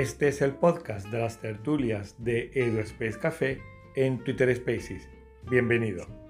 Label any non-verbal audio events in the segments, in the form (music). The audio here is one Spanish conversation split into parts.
Este es el podcast de las tertulias de EduSpace Café en Twitter Spaces. Bienvenido.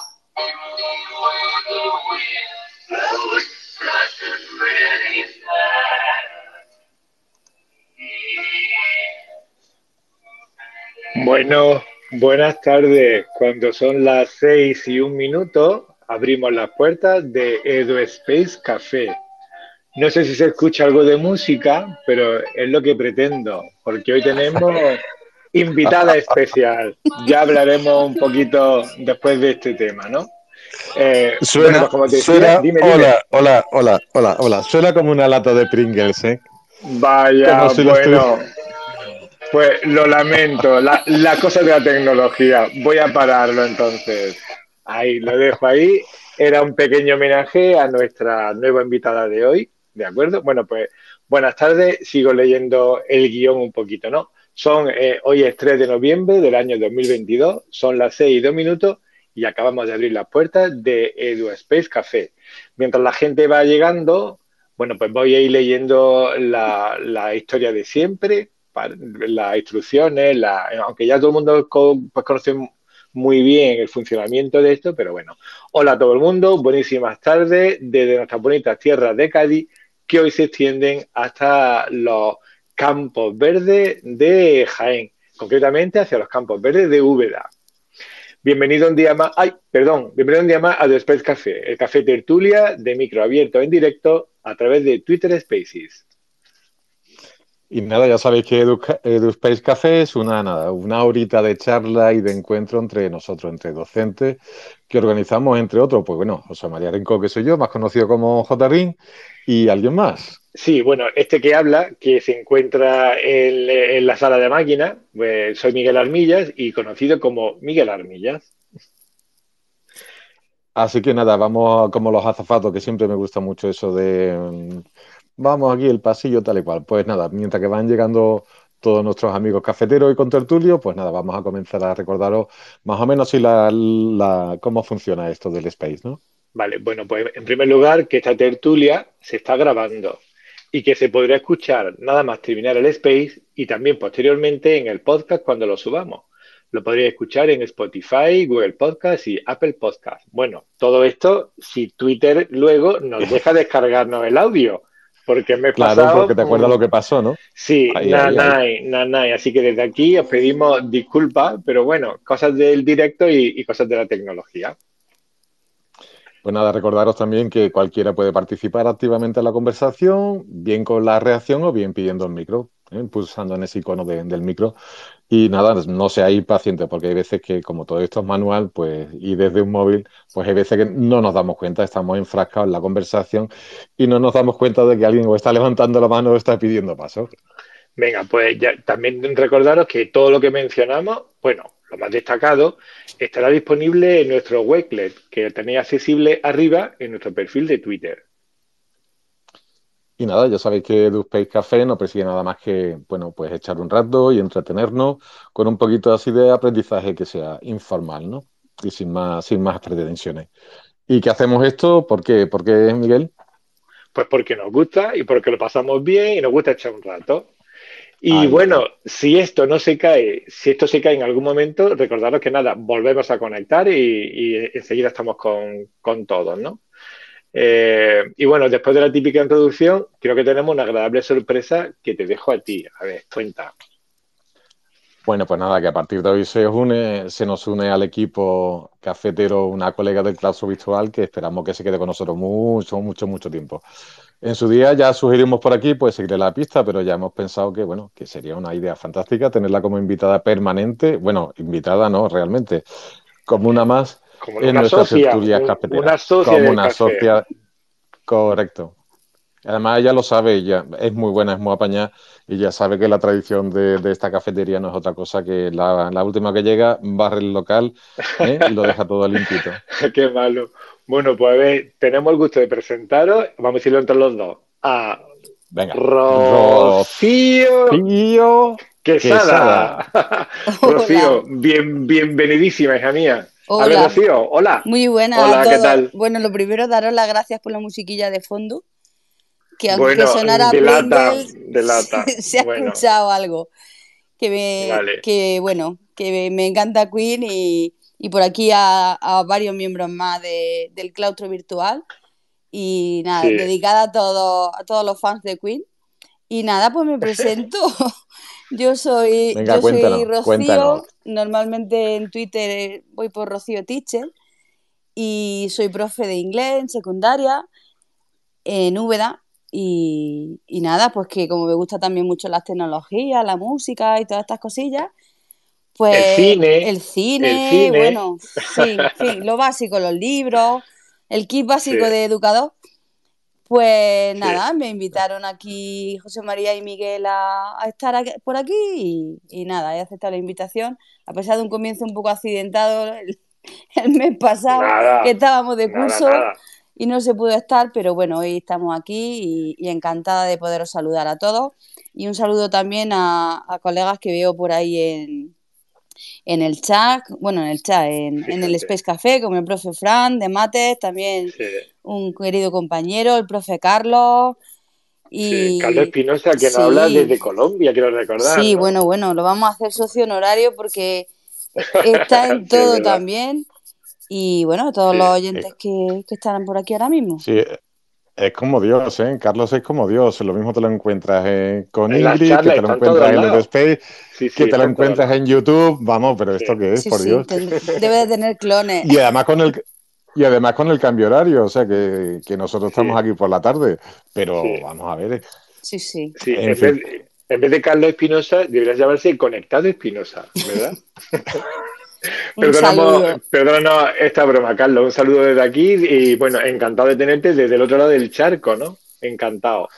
Bueno, buenas tardes. Cuando son las seis y un minuto, abrimos las puertas de Edu Space Café. No sé si se escucha algo de música, pero es lo que pretendo, porque hoy tenemos invitada especial. Ya hablaremos un poquito después de este tema, ¿no? Eh, suena, como te hola, hola, hola, hola, hola. Suena como una lata de Pringles, ¿eh? Vaya, bueno. Pues lo lamento, la, la cosa de la tecnología. Voy a pararlo entonces. Ahí, lo dejo ahí. Era un pequeño homenaje a nuestra nueva invitada de hoy, ¿de acuerdo? Bueno, pues buenas tardes. Sigo leyendo el guion un poquito, ¿no? Son, eh, hoy es 3 de noviembre del año 2022, son las 6 y 2 minutos y acabamos de abrir las puertas de EduSpace Café. Mientras la gente va llegando, bueno, pues voy a ir leyendo la, historia de siempre, las instrucciones, la, aunque ya todo el mundo pues, conoce muy bien el funcionamiento de esto, pero bueno. Hola a todo el mundo, buenísimas tardes desde nuestras bonitas tierras de Cádiz, que hoy se extienden hasta los campos verdes de Jaén, concretamente hacia los campos verdes de Úbeda. Bienvenido un día más, ay, perdón, bienvenido un día más a Space Café, el café tertulia de micro abierto en directo a través de Twitter Spaces. Y nada, ya sabéis que EduSpace Café es una, nada, una horita de charla y de encuentro entre nosotros, entre docentes, que organizamos, entre otros, pues bueno, José María Rincón, que soy yo, más conocido como J. y alguien más. Sí, bueno, este que habla, que se encuentra en, la sala de máquinas, pues soy Miguel Armillas y conocido como Miguel Armillas. Así que nada, vamos como los azafatos, que siempre me gusta mucho eso de vamos aquí el pasillo tal y cual. Pues nada, mientras que van llegando todos nuestros amigos cafeteros y contertulios, pues nada, vamos a comenzar a recordaros más o menos si la, cómo funciona esto del space, ¿no? Vale, bueno, pues en primer lugar que esta tertulia se está grabando y que se podrá escuchar nada más terminar el space y también posteriormente en el podcast cuando lo subamos. Lo podría escuchar en Spotify, Google Podcast y Apple Podcast. Bueno, todo esto si Twitter luego nos deja (laughs) descargarnos el audio porque me he claro, porque te acuerdas lo que pasó, ¿no? Sí, nanay, nanay. Así que desde aquí os pedimos disculpas, pero bueno, cosas del directo y, cosas de la tecnología. Pues nada, recordaros también que cualquiera puede participar activamente en la conversación, bien con la reacción o bien pidiendo el micro, ¿eh? pulsando en ese icono del micro. Y nada, no seáis pacientes, porque hay veces que, como todo esto es manual, pues, y desde un móvil, pues hay veces que no nos damos cuenta, estamos enfrascados en la conversación y no nos damos cuenta de que alguien o está levantando la mano o está pidiendo paso. Venga, pues ya, también recordaros que todo lo que mencionamos, bueno, lo más destacado, estará disponible en nuestro weblet, que tenéis accesible arriba en nuestro perfil de Twitter. Y nada, ya sabéis que EduSpace Café no persigue nada más que, bueno, pues echar un rato y entretenernos con un poquito así de aprendizaje que sea informal, ¿no? Y sin más, sin más pretensiones. ¿Y qué hacemos esto? ¿Por qué? ¿Por qué, Miguel? Pues porque nos gusta y porque lo pasamos bien y nos gusta echar un rato. Y bueno, si esto no se cae, si esto se cae en algún momento, recordaros que nada, volvemos a conectar y, enseguida estamos con, con todos, ¿no? Eh, y bueno, después de la típica introducción, creo que tenemos una agradable sorpresa que te dejo a ti. A ver, cuenta. Bueno, pues nada, que a partir de hoy se une, se nos une al equipo cafetero una colega del claustro virtual que esperamos que se quede con nosotros mucho, mucho, mucho tiempo. En su día ya sugerimos por aquí, pues seguirle la pista, pero ya hemos pensado que, bueno, que sería una idea fantástica tenerla como invitada permanente. Bueno, invitada no, realmente, como una más en tertulias cafeteras. Una socia como una socia, correcto. Además, ella lo sabe, ella es muy buena, es muy apañada y ya sabe que la tradición de, esta cafetería no es otra cosa que la, última que llega barre el local ¿eh? y lo deja todo limpito. (laughs) Qué malo. Bueno, pues a ver, tenemos el gusto de presentaros, vamos a decirlo entre los dos, a Venga. Rocío, Rocío Quesada. (laughs) Rocío, bien, bienvenidísima, hija mía. Hola. A ver, Rocío, hola. Muy buenas. Hola, ¿qué tal? Bueno, lo primero, daros las gracias por la musiquilla de fondo que aunque sonara (laughs) se, ha escuchado algo. Que me, que, bueno, que me encanta Queen y, por aquí a, varios miembros más del claustro virtual. Y nada, dedicada a, todo, a todos los fans de Queen. Y nada, pues me (laughs) presento. Yo soy, yo soy Rocío. Normalmente en Twitter voy por Rocío Teacher. Y soy profe de inglés en secundaria en Úbeda y, nada, pues que como me gusta también mucho las tecnologías, la música y todas estas cosillas, pues el cine, el cine, bueno, sí, sí, lo básico, los libros, el kit básico de educador. Pues nada, me invitaron aquí José María y Miguel a, estar por aquí y, nada, he aceptado la invitación, a pesar de un comienzo un poco accidentado el, (laughs) mes pasado, que estábamos de curso y no se pudo estar, pero bueno, hoy estamos aquí y, encantada de poderos saludar a todos. Y un saludo también a, colegas que veo por ahí en, en el chat, bueno, en el chat, en, el Space Café, como el profe Fran de Mates, también un querido compañero, el profe Carlos. Y... Carlos Espinosa, que nos habla desde Colombia, quiero recordar. Sí, bueno, bueno, lo vamos a hacer socio honorario porque está en (laughs) todo también. Y bueno, todos los oyentes que, que están por aquí ahora mismo. Sí, es como Dios, ¿eh? Carlos es como Dios. Lo mismo te lo encuentras con Ingrid, que te lo encuentras en el Space, que te lo encuentras en YouTube. Vamos, pero ¿esto qué es? por Dios. Debe de tener clones. Y además con el. Y además con el cambio horario, o sea que, que nosotros estamos aquí por la tarde, pero vamos a ver. Sí, sí. En, vez, en, vez, de Carlos Espinosa, deberías llamarse Conectado Espinosa, ¿verdad? (laughs) Perdona esta broma, Carlos. Un saludo desde aquí y bueno, encantado de tenerte desde el otro lado del charco, ¿no? Encantado.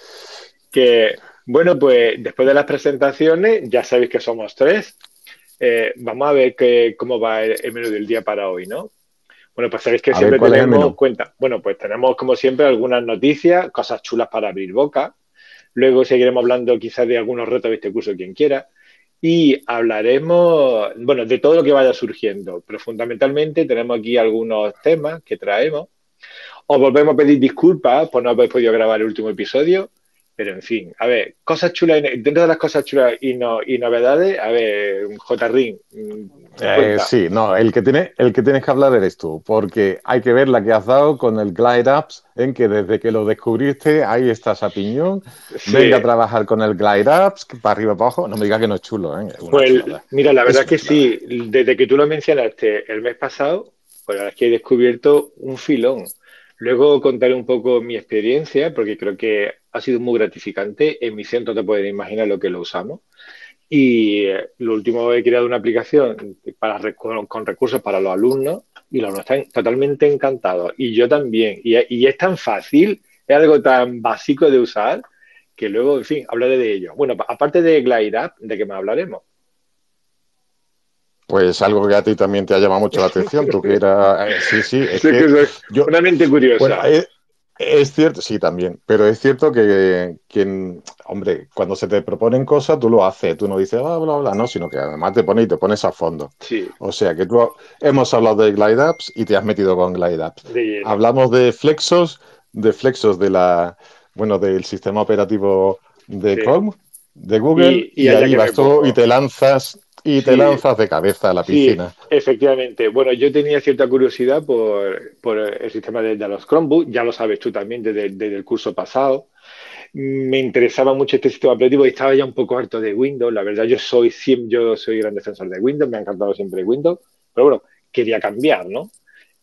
Que bueno, pues después de las presentaciones, ya sabéis que somos tres. Eh, vamos a ver que, cómo va el, menú del día para hoy, ¿no? Bueno, pues sabéis que siempre tenemos cuenta. Bueno, pues tenemos como siempre algunas noticias, cosas chulas para abrir boca. Luego seguiremos hablando quizás de algunos retos de este curso, quien quiera y hablaremos, bueno, de todo lo que vaya surgiendo, pero fundamentalmente tenemos aquí algunos temas que traemos. Os volvemos a pedir disculpas por no haber podido grabar el último episodio, pero en fin, a ver, cosas chulas, dentro de las cosas chulas y, no, y novedades, a ver, J. Ring. Eh, sí, no, el que, tiene, el que tienes que hablar eres tú, porque hay que ver la que has dado con el Glide Apps, en que desde que lo descubriste, ahí estás a piñón. Venga a trabajar con el Glide Apps, para arriba para abajo. No me digas que no es chulo, ¿eh? pues, mira, la verdad es que sí, desde que tú lo mencionaste el mes pasado, pues la verdad es que he descubierto un filón. Luego contaré un poco mi experiencia, porque creo que ha sido muy gratificante. En mi centro te puedes imaginar lo que lo usamos. Y eh, lo último, he creado una aplicación para, con, recursos para los alumnos y los alumnos están totalmente encantados. Y yo también. Y, y, es tan fácil, es algo tan básico de usar, que luego, en fin, hablaré de ello. Bueno, aparte de Glide Up, ¿de qué más hablaremos? Pues algo que a ti también te ha llamado mucho la atención, tú que era... Eh, sí, sí, es que, yo, una mente curiosa. es, cierto, sí, también, pero es cierto que, hombre, cuando se te proponen cosas, tú lo haces, tú no dices, bla, bla, bla, no, sino que además te pones y te pones a fondo. Sí. O sea, que tú hemos hablado de Glide Apps y te has metido con Glide Apps. Hablamos de Flexos, de Flexos de la, bueno, del sistema operativo de Chrome de Google y, ahí vas tú y te lanzas y te lanzas de cabeza a la piscina. Sí, efectivamente. Bueno, yo tenía cierta curiosidad por, por el sistema de, los Chromebooks, ya lo sabes tú también desde, el curso pasado. Me interesaba mucho este sistema operativo y estaba ya un poco harto de Windows. La verdad, yo soy, yo soy gran defensor de Windows, me ha encantado siempre Windows, pero bueno, quería cambiar, ¿no?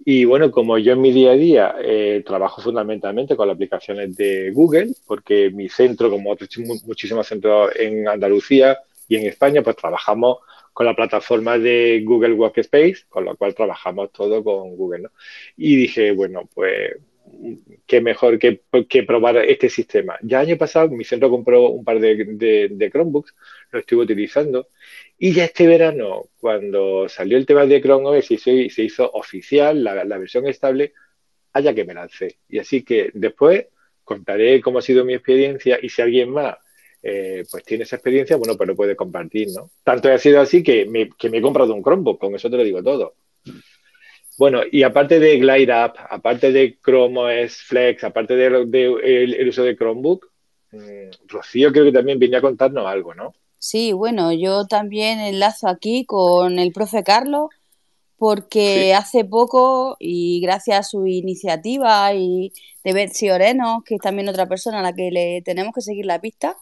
Y bueno, como yo en mi día a día eh, trabajo fundamentalmente con las aplicaciones de Google, porque mi centro, como otros muchísimos centros en Andalucía y en España, pues trabajamos con la plataforma de Google Workspace, con lo cual trabajamos todo con Google. ¿no? Y dije, bueno, pues qué mejor que, probar este sistema. Ya año pasado mi centro compró un par de, Chromebooks, lo estuve utilizando y ya este verano, cuando salió el tema de Chrome OS y se, hizo oficial la, versión estable, haya que me lancé. Y así que después contaré cómo ha sido mi experiencia y si alguien más eh, pues tiene esa experiencia, bueno, pues lo puede compartir, ¿no? Tanto ha sido así que me, que me he comprado un Chromebook, con eso te lo digo todo. Bueno, y aparte de Glide Up, aparte de Chrome OS Flex, aparte del de, el, uso de Chromebook, Rocío creo que también venía a contarnos algo, ¿no? Sí, bueno, yo también enlazo aquí con el profe Carlos porque hace poco y gracias a su iniciativa y de Betsy Oreno, que es también otra persona a la que le tenemos que seguir la pista,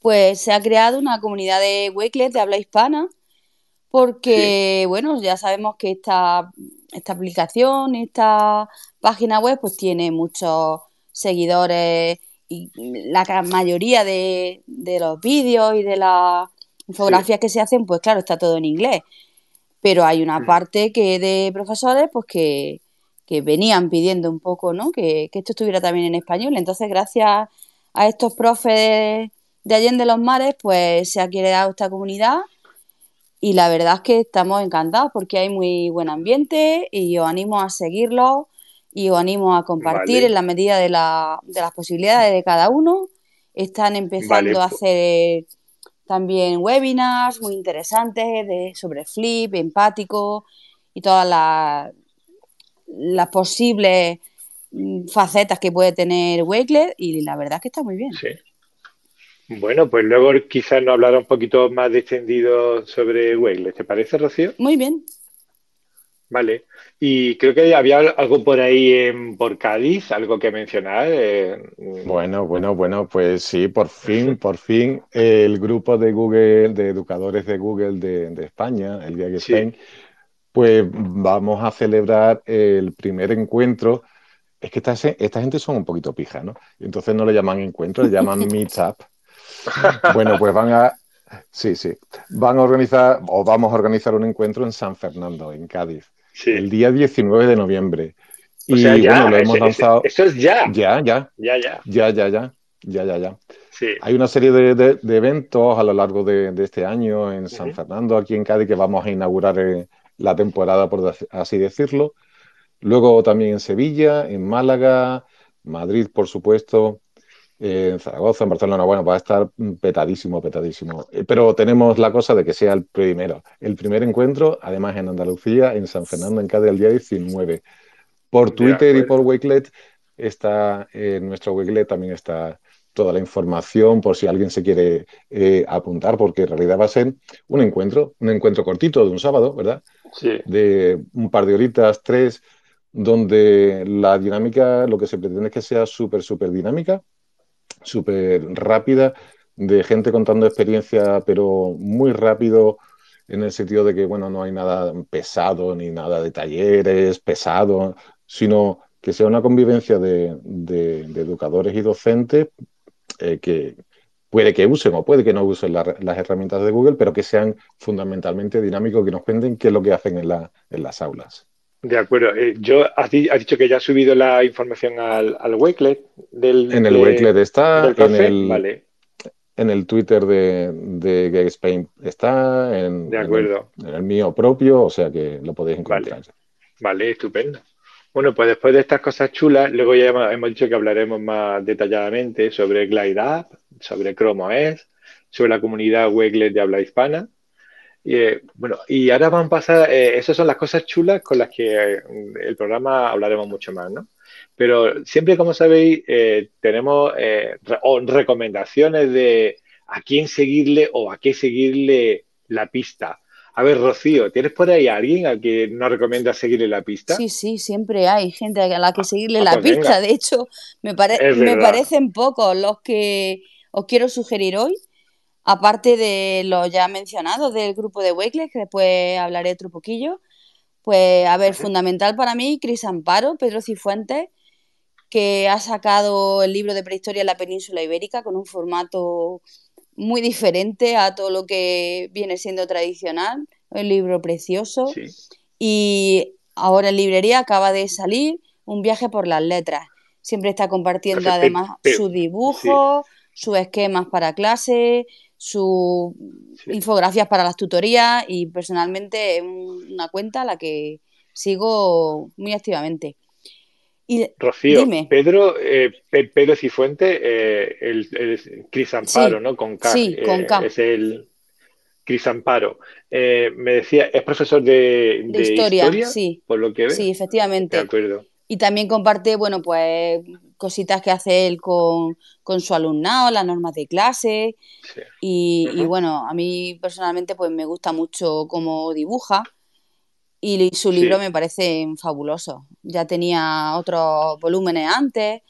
pues se ha creado una comunidad de Wakelet de habla hispana porque, bueno, ya sabemos que esta, esta aplicación, esta página web, pues tiene muchos seguidores y la mayoría de, los vídeos y de las infografías que se hacen, pues claro, está todo en inglés. Pero hay una parte que de profesores, pues que, venían pidiendo un poco, ¿no? Que, esto estuviera también en español. Entonces, gracias a estos profes de Allende los Mares, pues se ha creado esta comunidad y la verdad es que estamos encantados porque hay muy buen ambiente y os animo a seguirlo y os animo a compartir en la medida de, la, de, las posibilidades de cada uno. Están empezando a hacer también webinars muy interesantes de, sobre Flip, empático y todas las, las posibles mm, facetas que puede tener Wakelet y la verdad es que está muy bien. Sí. Bueno, pues luego quizás nos hablará un poquito más extendido sobre Wakelet. ¿Te parece, Rocío? Muy bien. Vale. Y creo que había algo por ahí en, por Cádiz, algo que mencionar. Eh, bueno, bueno, bueno, pues sí, por fin, por fin, el grupo de Google, de educadores de Google de, España, el Día Spain, pues vamos a celebrar el primer encuentro. Es que esta, esta gente son un poquito pija, ¿no? Entonces no le llaman encuentro, le llaman (laughs) meetup. (laughs) Bueno, pues van a, Sí, sí. Van a organizar, o vamos a organizar un encuentro en San Fernando, en Cádiz el día 19 de noviembre. y bueno, lo hemos lanzado. Eso es ya. Ya, ya. Ya, ya. Ya, ya, ya. Ya, ya, ya. Hay una serie de, eventos a lo largo de, este año en San Fernando, aquí en Cádiz, que vamos a inaugurar eh, la temporada, por así decirlo. Luego también en Sevilla, en Málaga, Madrid, por supuesto, en Zaragoza, en Barcelona, bueno, va a estar petadísimo, petadísimo. Eh, pero tenemos la cosa de que sea el primero, el primer encuentro, además en Andalucía, en San Fernando, en Cádiz, el día 19. Por Twitter y por Wakelet está, en nuestro Wakelet también está toda la información por si alguien se quiere eh, apuntar, porque en realidad va a ser un encuentro, un encuentro cortito de un sábado, ¿verdad? Sí. De un par de horitas, tres, donde la dinámica, lo que se pretende es que sea súper, súper dinámica, súper rápida, de gente contando experiencia, pero muy rápido en el sentido de que, bueno, no hay nada pesado ni nada de talleres pesado, sino que sea una convivencia de, educadores y docentes eh, que puede que usen o puede que no usen las herramientas de Google, pero que sean fundamentalmente dinámicos, que nos cuenten qué es lo que hacen en, en las aulas. De acuerdo. Eh, yo has, dicho que ya has subido la información al, al Wakelet del. En el Wakelet está, en el, en el Twitter de, de Gay Spain está, en, de acuerdo. En el, mío propio, o sea que lo podéis encontrar. Vale. estupendo. Bueno, pues después de estas cosas chulas, luego ya hemos, dicho que hablaremos más detalladamente sobre Glide App, sobre Chrome OS, sobre la comunidad Wakelet de habla hispana y, eh, bueno, y ahora van a pasar, eh, esas son las cosas chulas con las que eh, el programa hablaremos mucho más, ¿no? Pero siempre, como sabéis, tenemos recomendaciones de a quién seguirle o a qué seguirle la pista. A ver, Rocío, ¿tienes por ahí a alguien a que nos recomienda seguirle la pista? Sí, sí, siempre hay gente a la que seguirle ah, la pues pista. De hecho, me, me parecen pocos los que os quiero sugerir hoy, aparte de los ya mencionados del grupo de Wakeless, que después hablaré otro poquillo. Pues, a ver, fundamental para mí, Cris Amparo, Pedro Cifuentes, que ha sacado el libro de prehistoria en la península ibérica con un formato muy diferente a todo lo que viene siendo tradicional, un libro precioso. Y ahora en librería acaba de salir Un viaje por las letras. Siempre está compartiendo además sus dibujos, sus esquemas para clase, sus infografías para las tutorías y personalmente es una cuenta a la que sigo muy activamente. Rocío, Pedro, eh, Pedro Cifuente, eh, el, Cris Amparo, ¿no? Con K. Sí, con eh, Es el Cris Amparo. Eh, me decía, es profesor de, historia, sí. por lo que ve. Sí, efectivamente. De acuerdo. Y también comparte, bueno, pues cositas que hace él con, su alumnado, las normas de clase. Y, y, bueno, a mí personalmente pues me gusta mucho cómo dibuja y su libro me parece fabuloso. Ya tenía otros volúmenes antes,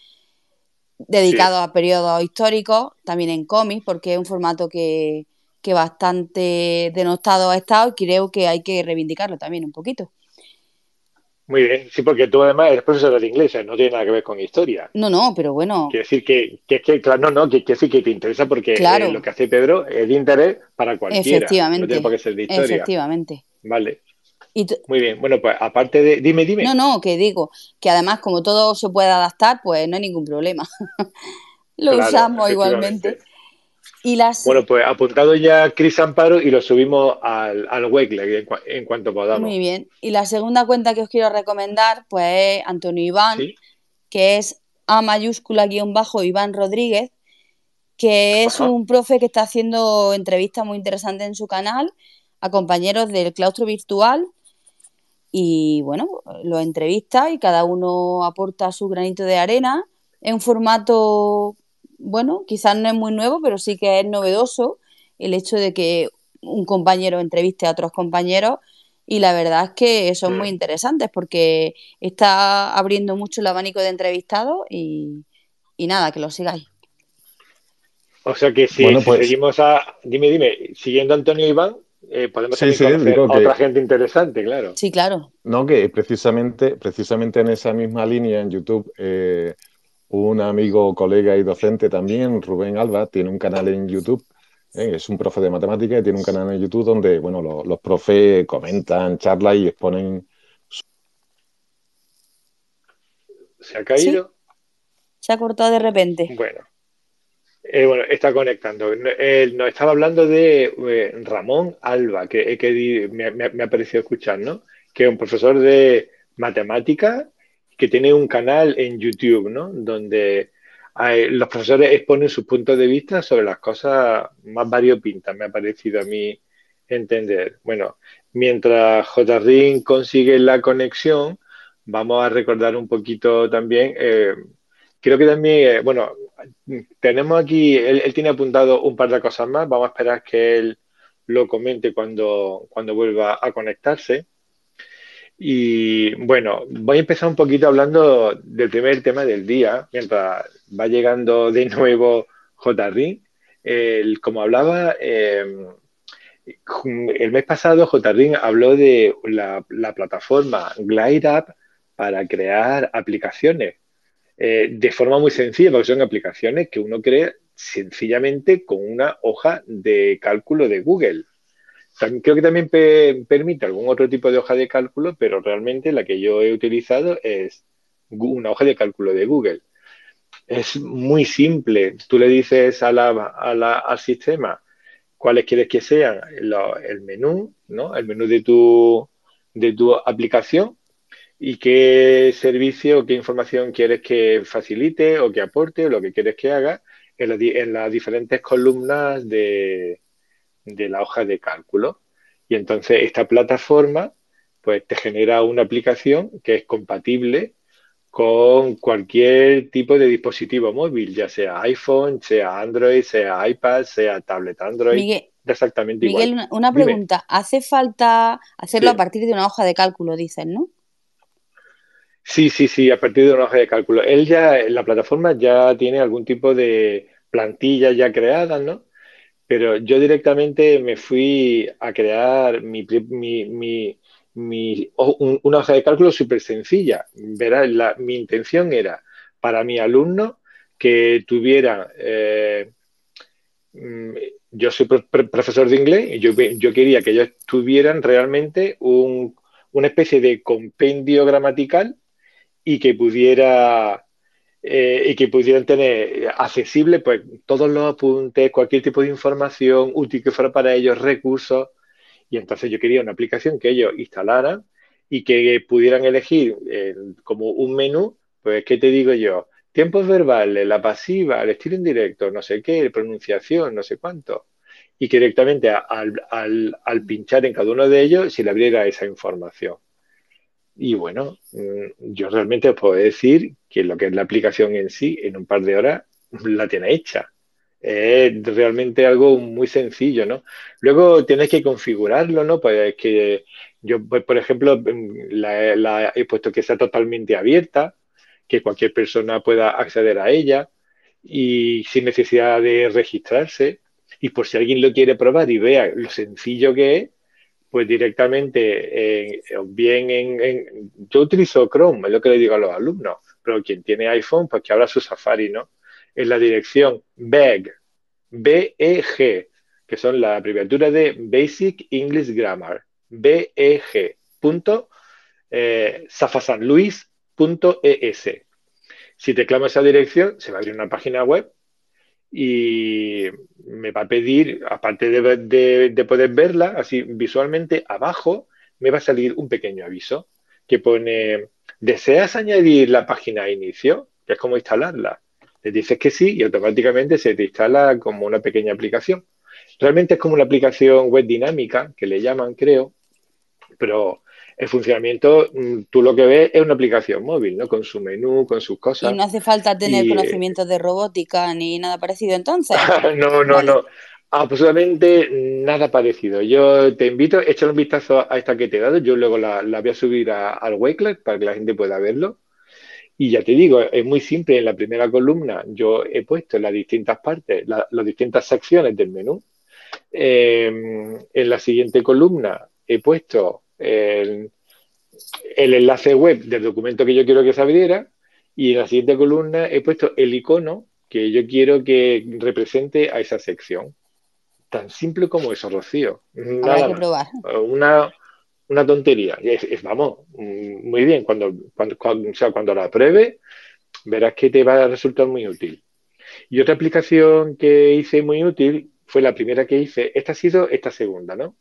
dedicados a periodos históricos, también en cómics, porque es un formato que, bastante denostado ha estado y creo que hay que reivindicarlo también un poquito. Muy bien, sí, porque tú además eres profesor de inglés, no tiene nada que ver con historia. No, no, pero bueno. Quiere decir que, que, claro, no, no, que quiere decir que te interesa porque eh, lo que hace Pedro es de interés para cualquiera. Efectivamente. No tiene por qué ser de historia. Efectivamente. Vale. Muy bien, bueno, pues aparte de. Dime, dime. No, no, que digo, que además, como todo se puede adaptar, pues no hay ningún problema. (laughs) lo usamos igualmente. Y las... Bueno, pues apuntado ya Chris Amparo y lo subimos al, al en, cuanto podamos. Muy bien. Y la segunda cuenta que os quiero recomendar, pues es Antonio Iván, que es A mayúscula guion bajo Iván Rodríguez, que es un profe que está haciendo entrevistas muy interesantes en su canal a compañeros del claustro virtual y bueno, lo entrevista y cada uno aporta su granito de arena en un formato, bueno, quizás no es muy nuevo, pero sí que es novedoso el hecho de que un compañero entreviste a otros compañeros y la verdad es que son muy mm. interesantes porque está abriendo mucho el abanico de entrevistados y, nada, que lo sigáis. O sea que si, pues seguimos a, dime, dime, siguiendo a Antonio Iván, eh, podemos sí, otra gente interesante, claro. Sí, claro. No, que precisamente, precisamente en esa misma línea en YouTube, eh, un amigo, colega y docente también, Rubén Alba, tiene un canal en YouTube. Eh, es un profe de matemáticas y tiene un canal en YouTube donde, bueno, los, profes comentan, charlan y exponen. ¿Se ha caído? Se ha cortado de repente. Bueno. Eh, bueno, está conectando. Eh, nos estaba hablando de eh, Ramón Alba, que, que me, ha parecido escuchar, ¿no? Que es un profesor de matemática que tiene un canal en YouTube, ¿no? Donde los profesores exponen sus puntos de vista sobre las cosas más variopintas, me ha parecido a mí entender. Bueno, mientras JRIN consigue la conexión, vamos a recordar un poquito también Creo que también, eh, bueno, tenemos aquí, él, tiene apuntado un par de cosas más, vamos a esperar que él lo comente cuando, cuando vuelva a conectarse. Y bueno, voy a empezar un poquito hablando del primer tema del día, mientras va llegando de nuevo JRIN. como hablaba, em, el mes pasado JRIN habló de la, la plataforma GlideUp para crear aplicaciones eh, de forma muy sencilla, porque son aplicaciones que uno crea sencillamente con una hoja de cálculo de Google. Creo que también permite algún otro tipo de hoja de cálculo, pero realmente la que yo he utilizado es una hoja de cálculo de Google. Es muy simple. Tú le dices al sistema cuáles quieres que sean el menú, ¿no? El menú de tu, de tu aplicación y qué servicio o qué información quieres que facilite o que aporte o lo que quieres que haga en, las diferentes columnas de, la hoja de cálculo. Y entonces esta plataforma pues te genera una aplicación que es compatible con cualquier tipo de dispositivo móvil, ya sea iPhone, sea Android, sea iPad, sea tablet Android. Miguel, exactamente Miguel, una pregunta. ¿Hace falta hacerlo a partir de una hoja de cálculo, dicen, no? Sí, sí, sí, a partir de una hoja de cálculo. Él ya, la plataforma ya tiene algún tipo de plantilla ya creada, ¿no? Pero yo directamente me fui a crear mi, mi, mi, una hoja de cálculo súper sencilla. Verás, mi intención era para mi alumno que tuviera, eh, mm, yo soy profesor de inglés y yo, yo, quería que ellos tuvieran realmente un, una especie de compendio gramatical y que pudiera eh, y que pudieran tener accesible pues todos los apuntes, cualquier tipo de información útil que fuera para ellos, recursos. Y entonces yo quería una aplicación que ellos instalaran y que pudieran elegir eh, como un menú, pues, ¿qué te digo yo? Tiempos verbales, la pasiva, el estilo indirecto, no sé qué, pronunciación, no sé cuánto. Y que directamente al, al, al pinchar en cada uno de ellos se le abriera esa información. Y bueno, mm, yo realmente os puedo decir que lo que es la aplicación en sí, en un par de horas, la tiene hecha. Es realmente algo muy sencillo, ¿no? Luego tienes que configurarlo, ¿no? Pues es que yo, pues, por ejemplo, mm, la, he puesto que sea totalmente abierta, que cualquier persona pueda acceder a ella y sin necesidad de registrarse. Y por si alguien lo quiere probar y vea lo sencillo que es, pues directamente, bien en, Yo utilizo Chrome, es lo que le digo a los alumnos, pero quien tiene iPhone, pues que abra su Safari, ¿no? En la dirección BEG, B-E-G, que son la abreviatura de Basic English Grammar, B-E-G, punto, eh, safasanluis.es. Si te clamo esa dirección, se va a abrir una página web y me va a pedir, aparte de, poder verla así visualmente, abajo me va a salir un pequeño aviso que pone, ¿deseas añadir la página de inicio? Que es como instalarla. Le dices que sí y automáticamente se te instala como una pequeña aplicación. Realmente es como una aplicación web dinámica, que le llaman, creo, pero el funcionamiento, mm, tú lo que ves es una aplicación móvil, ¿no? Con su menú, con sus cosas. Y no hace falta tener conocimientos de robótica ni nada parecido entonces. (laughs) no, no, no. Absolutamente nada parecido. Yo te invito a echar un vistazo a esta que te he dado. Yo luego la, voy a subir al Wakelet para que la gente pueda verlo. Y ya te digo, es muy simple. En la primera columna yo he puesto las distintas partes, las distintas secciones del menú. Em, en la siguiente columna he puesto el, enlace web del documento que yo quiero que se abriera y en la siguiente columna he puesto el icono que yo quiero que represente a esa sección. Tan simple como eso, Rocío. Nada que probar. Una, tontería. Es, vamos, muy bien. Cuando, cuando, cuando, sea, cuando la pruebe, verás que te va a resultar muy útil. Y otra aplicación que hice muy útil fue la primera que hice. Esta ha sido esta segunda, ¿no?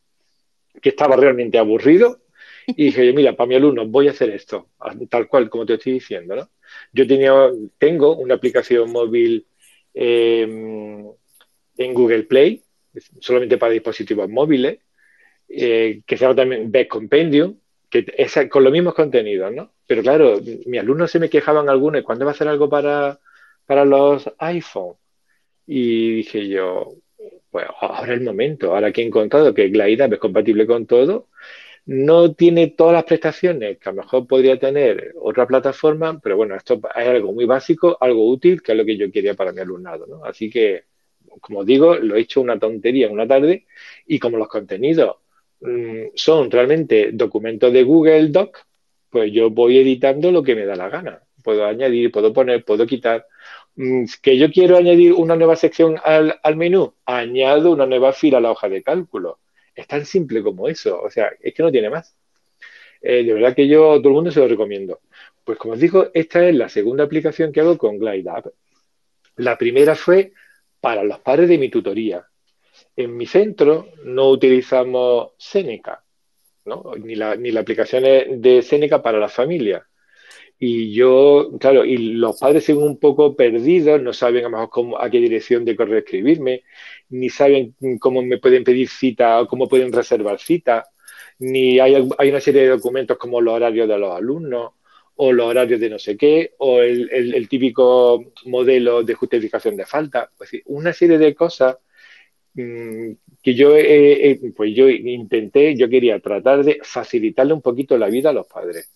Que estaba realmente aburrido y dije, mira, para mi alumno voy a hacer esto, tal cual como te estoy diciendo, ¿no? Yo tenía, tengo una aplicación móvil em, en Google Play, solamente para dispositivos móviles, eh, que se llama también Back Compendium, que es con los mismos contenidos, ¿no? Pero claro, mis alumnos se me quejaban algunos, ¿cuándo va a hacer algo para, para los iPhone? Y dije yo, pues ahora es el momento, ahora que he encontrado que Glide es compatible con todo, no tiene todas las prestaciones que a lo mejor podría tener otra plataforma, pero bueno, esto es algo muy básico, algo útil, que es lo que yo quería para mi alumnado, ¿no? Así que, como digo, lo he hecho una tontería una tarde y como los contenidos mm, son realmente documentos de Google Doc, pues yo voy editando lo que me da la gana. Puedo añadir, puedo poner, puedo quitar. Mm, que yo quiero añadir una nueva sección al, menú, añado una nueva fila a la hoja de cálculo. Es tan simple como eso, o sea, es que no tiene más. Eh, de verdad que yo a todo el mundo se lo recomiendo. Pues como os digo, esta es la segunda aplicación que hago con GlideUp. La primera fue para los padres de mi tutoría. En mi centro no utilizamos Seneca, ¿no? ni, la, ni la aplicación de Seneca para la familia. Y yo, claro, y los padres siguen un poco perdidos, no saben a lo mejor cómo, a qué dirección de correo escribirme, ni saben cómo me pueden pedir cita o cómo pueden reservar cita, ni hay, hay una serie de documentos como los horarios de los alumnos o los horarios de no sé qué, o el, típico modelo de justificación de falta. Pues, una serie de cosas mm, que yo, pues yo intenté, yo quería tratar de facilitarle un poquito la vida a los padres.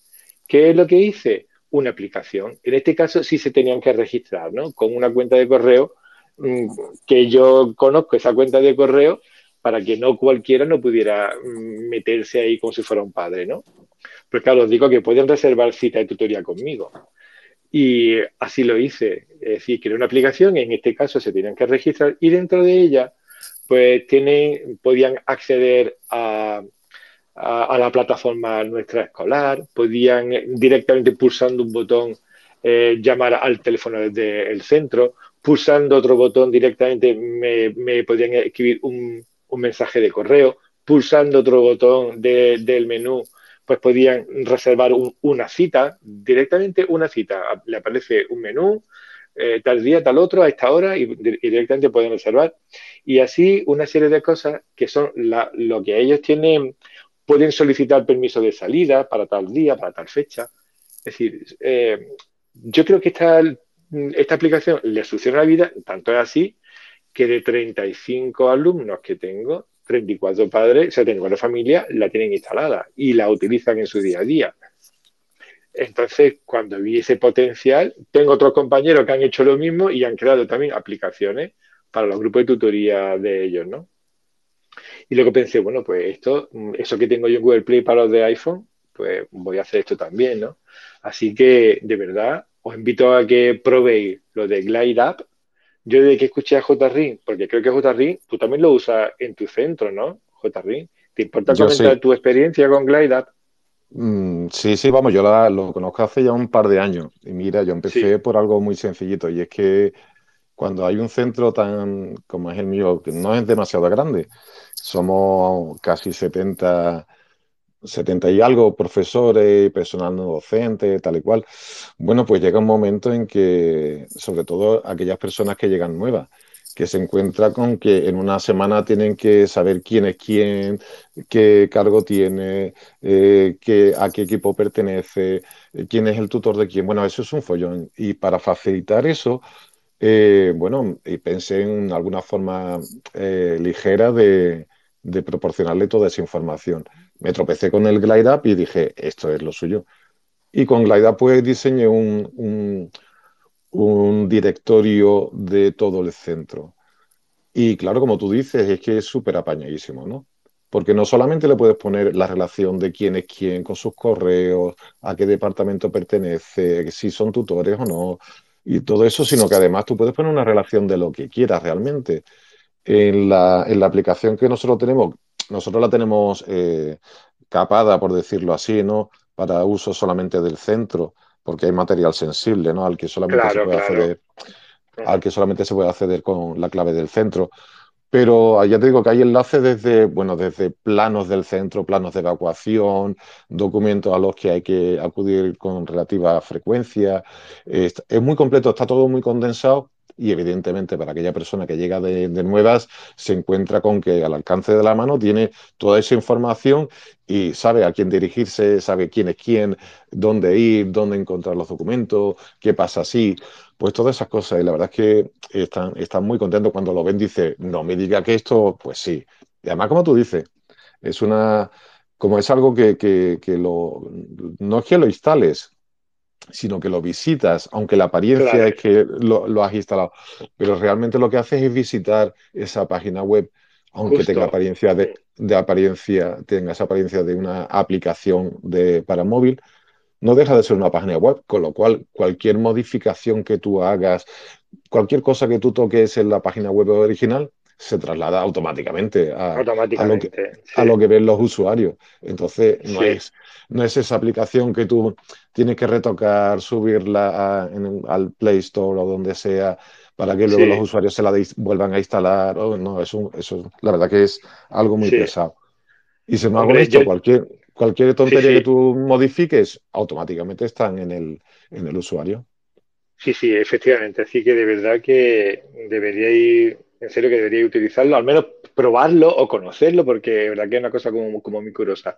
¿Qué es lo que hice? Una aplicación. En este caso sí se tenían que registrar, ¿no? Con una cuenta de correo mm, que yo conozco esa cuenta de correo para que no cualquiera no pudiera mm, meterse ahí como si fuera un padre, ¿no? Pues claro, os digo que pueden reservar cita de tutoría conmigo. Y así lo hice. Es decir, creé una aplicación, en este caso se tenían que registrar y dentro de ella, pues tienen, podían acceder a, la plataforma nuestra escolar, podían directamente pulsando un botón eh, llamar al teléfono del centro, pulsando otro botón directamente me, podían escribir un, mensaje de correo, pulsando otro botón del menú pues podían reservar una cita, directamente una cita. Le aparece un menú, eh, tal día, tal otro, a esta hora, y, directamente pueden reservar. Y así una serie de cosas que son lo que ellos tienen, pueden solicitar permiso de salida para tal día, para tal fecha. Es decir, eh, yo creo que esta, esta aplicación le soluciona la vida, tanto es así que de 35 alumnos que tengo, 34 padres, o sea, 34 familias la tienen instalada y la utilizan en su día a día. Entonces, cuando vi ese potencial, tengo otros compañeros que han hecho lo mismo y han creado también aplicaciones para los grupos de tutoría de ellos, ¿no? Y luego pensé, bueno, pues esto, eso que tengo yo en Google Play para los de iPhone, pues voy a hacer esto también, ¿no? Así que, de verdad, os invito a que probéis lo de Glide App, yo desde que escuché a JRIN, porque creo que JRIN, tú también lo usas en tu centro, ¿no? JRIN. ¿Te importa comentar tu experiencia con GlideUp? Mm, sí, sí, vamos, yo lo conozco hace ya un par de años. Y mira, yo empecé por algo muy sencillito, y es que cuando hay un centro tan como es el mío, que no es demasiado grande, somos casi 70 70 y algo profesores, personal no docente, tal y cual. Bueno, pues llega un momento en que, sobre todo aquellas personas que llegan nuevas, que se encuentran con que en una semana tienen que saber quién es quién, qué cargo tiene, eh, a qué equipo pertenece, eh, quién es el tutor de quién. Bueno, eso es un follón. Y para facilitar eso, eh, bueno, pensé en alguna forma ligera de, proporcionarle toda esa información me tropecé con el Glide y dije, esto es lo suyo. Y con Glide pues diseñé un, un, directorio de todo el centro. Y claro, como tú dices, es que es súper apañadísimo, ¿no? Porque no solamente le puedes poner la relación de quién es quién con sus correos, a qué departamento pertenece, si son tutores o no, y todo eso, sino que además tú puedes poner una relación de lo que quieras realmente. En la, en la aplicación que nosotros tenemos, nosotros la tenemos eh, capada, por decirlo así, ¿no? Para uso solamente del centro, porque hay material sensible, ¿no? Al que solamente se puede acceder, al que solamente se puede acceder con la clave del centro. Pero ya te digo que hay enlaces desde, bueno, desde planos del centro, planos de evacuación, documentos a los que hay que acudir con relativa frecuencia. es muy completo, está todo muy condensado y evidentemente para aquella persona que llega de, nuevas se encuentra con que al alcance de la mano tiene toda esa información y sabe a quién dirigirse, sabe quién es quién, dónde ir, dónde encontrar los documentos, qué pasa así, pues todas esas cosas. Y la verdad es que están, están muy contentos cuando lo ven, dice, no me diga que esto, pues sí. Y además, como tú dices, es una, como es algo que, que, que lo, no es que lo instales, sino que lo visitas, aunque la apariencia es que lo, has instalado, pero realmente lo que haces es visitar esa página web, aunque tenga apariencia de, apariencia, tenga esa apariencia de una aplicación de, para móvil, no deja de ser una página web, con lo cual cualquier modificación que tú hagas, cualquier cosa que tú toques en la página web original, se traslada automáticamente a, lo, que, ven los usuarios. Entonces, no, es, no es esa aplicación que tú tienes que retocar, subirla al Play Store o donde sea para que luego los usuarios se la vuelvan a instalar. no, eso, eso, la verdad que es algo muy pesado. Y si no hago esto, cualquier, cualquier tontería que tú modifiques, automáticamente están en el, en el usuario. Sí, sí, efectivamente. Así que de verdad que debería ir en serio que debería utilizarlo, al menos probarlo o conocerlo, porque es verdad que es una cosa como, como muy curiosa.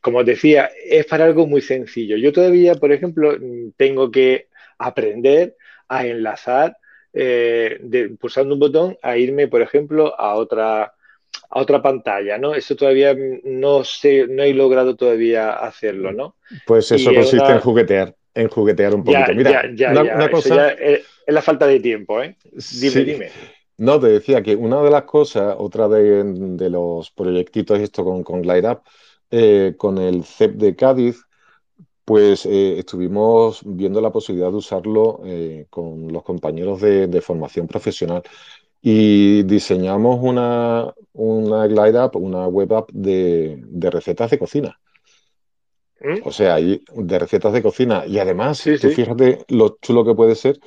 Como os decía, es para algo muy sencillo. Yo todavía, por ejemplo, tengo que aprender a enlazar eh, pulsando un botón a irme, por ejemplo, a otra a otra pantalla, ¿no? Eso todavía no sé, no he logrado todavía hacerlo, ¿no? Pues eso consiste en juguetear, en juguetear un poquito. Mira, una, cosa... es, la falta de tiempo, ¿eh? Dime, dime. No, te decía que una de las cosas, otra de, los proyectitos esto con, con GlideUp, eh, con el CEP de Cádiz, pues eh, estuvimos viendo la posibilidad de usarlo eh, con los compañeros de, formación profesional y diseñamos una, una Glide App, una web app de, recetas de cocina. ¿Mm? O sea, de recetas de cocina. Y además, fíjate lo chulo que puede ser,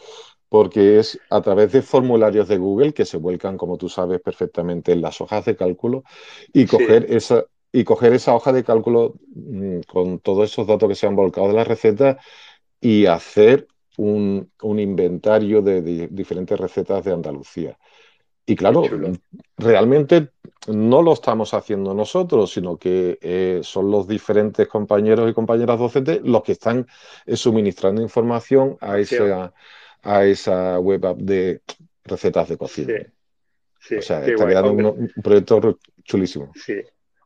porque es a través de formularios de Google que se vuelcan, como tú sabes perfectamente, en las hojas de cálculo y coger esa, y coger esa hoja de cálculo mm, con todos esos datos que se han volcado de la receta y hacer un, inventario de, diferentes recetas de Andalucía. Y claro, realmente no lo estamos haciendo nosotros, sino que eh, son los diferentes compañeros y compañeras docentes los que están eh, suministrando información a esa, a esa web app de recetas de cocina. o sea, está quedando un, proyecto chulísimo. Sí,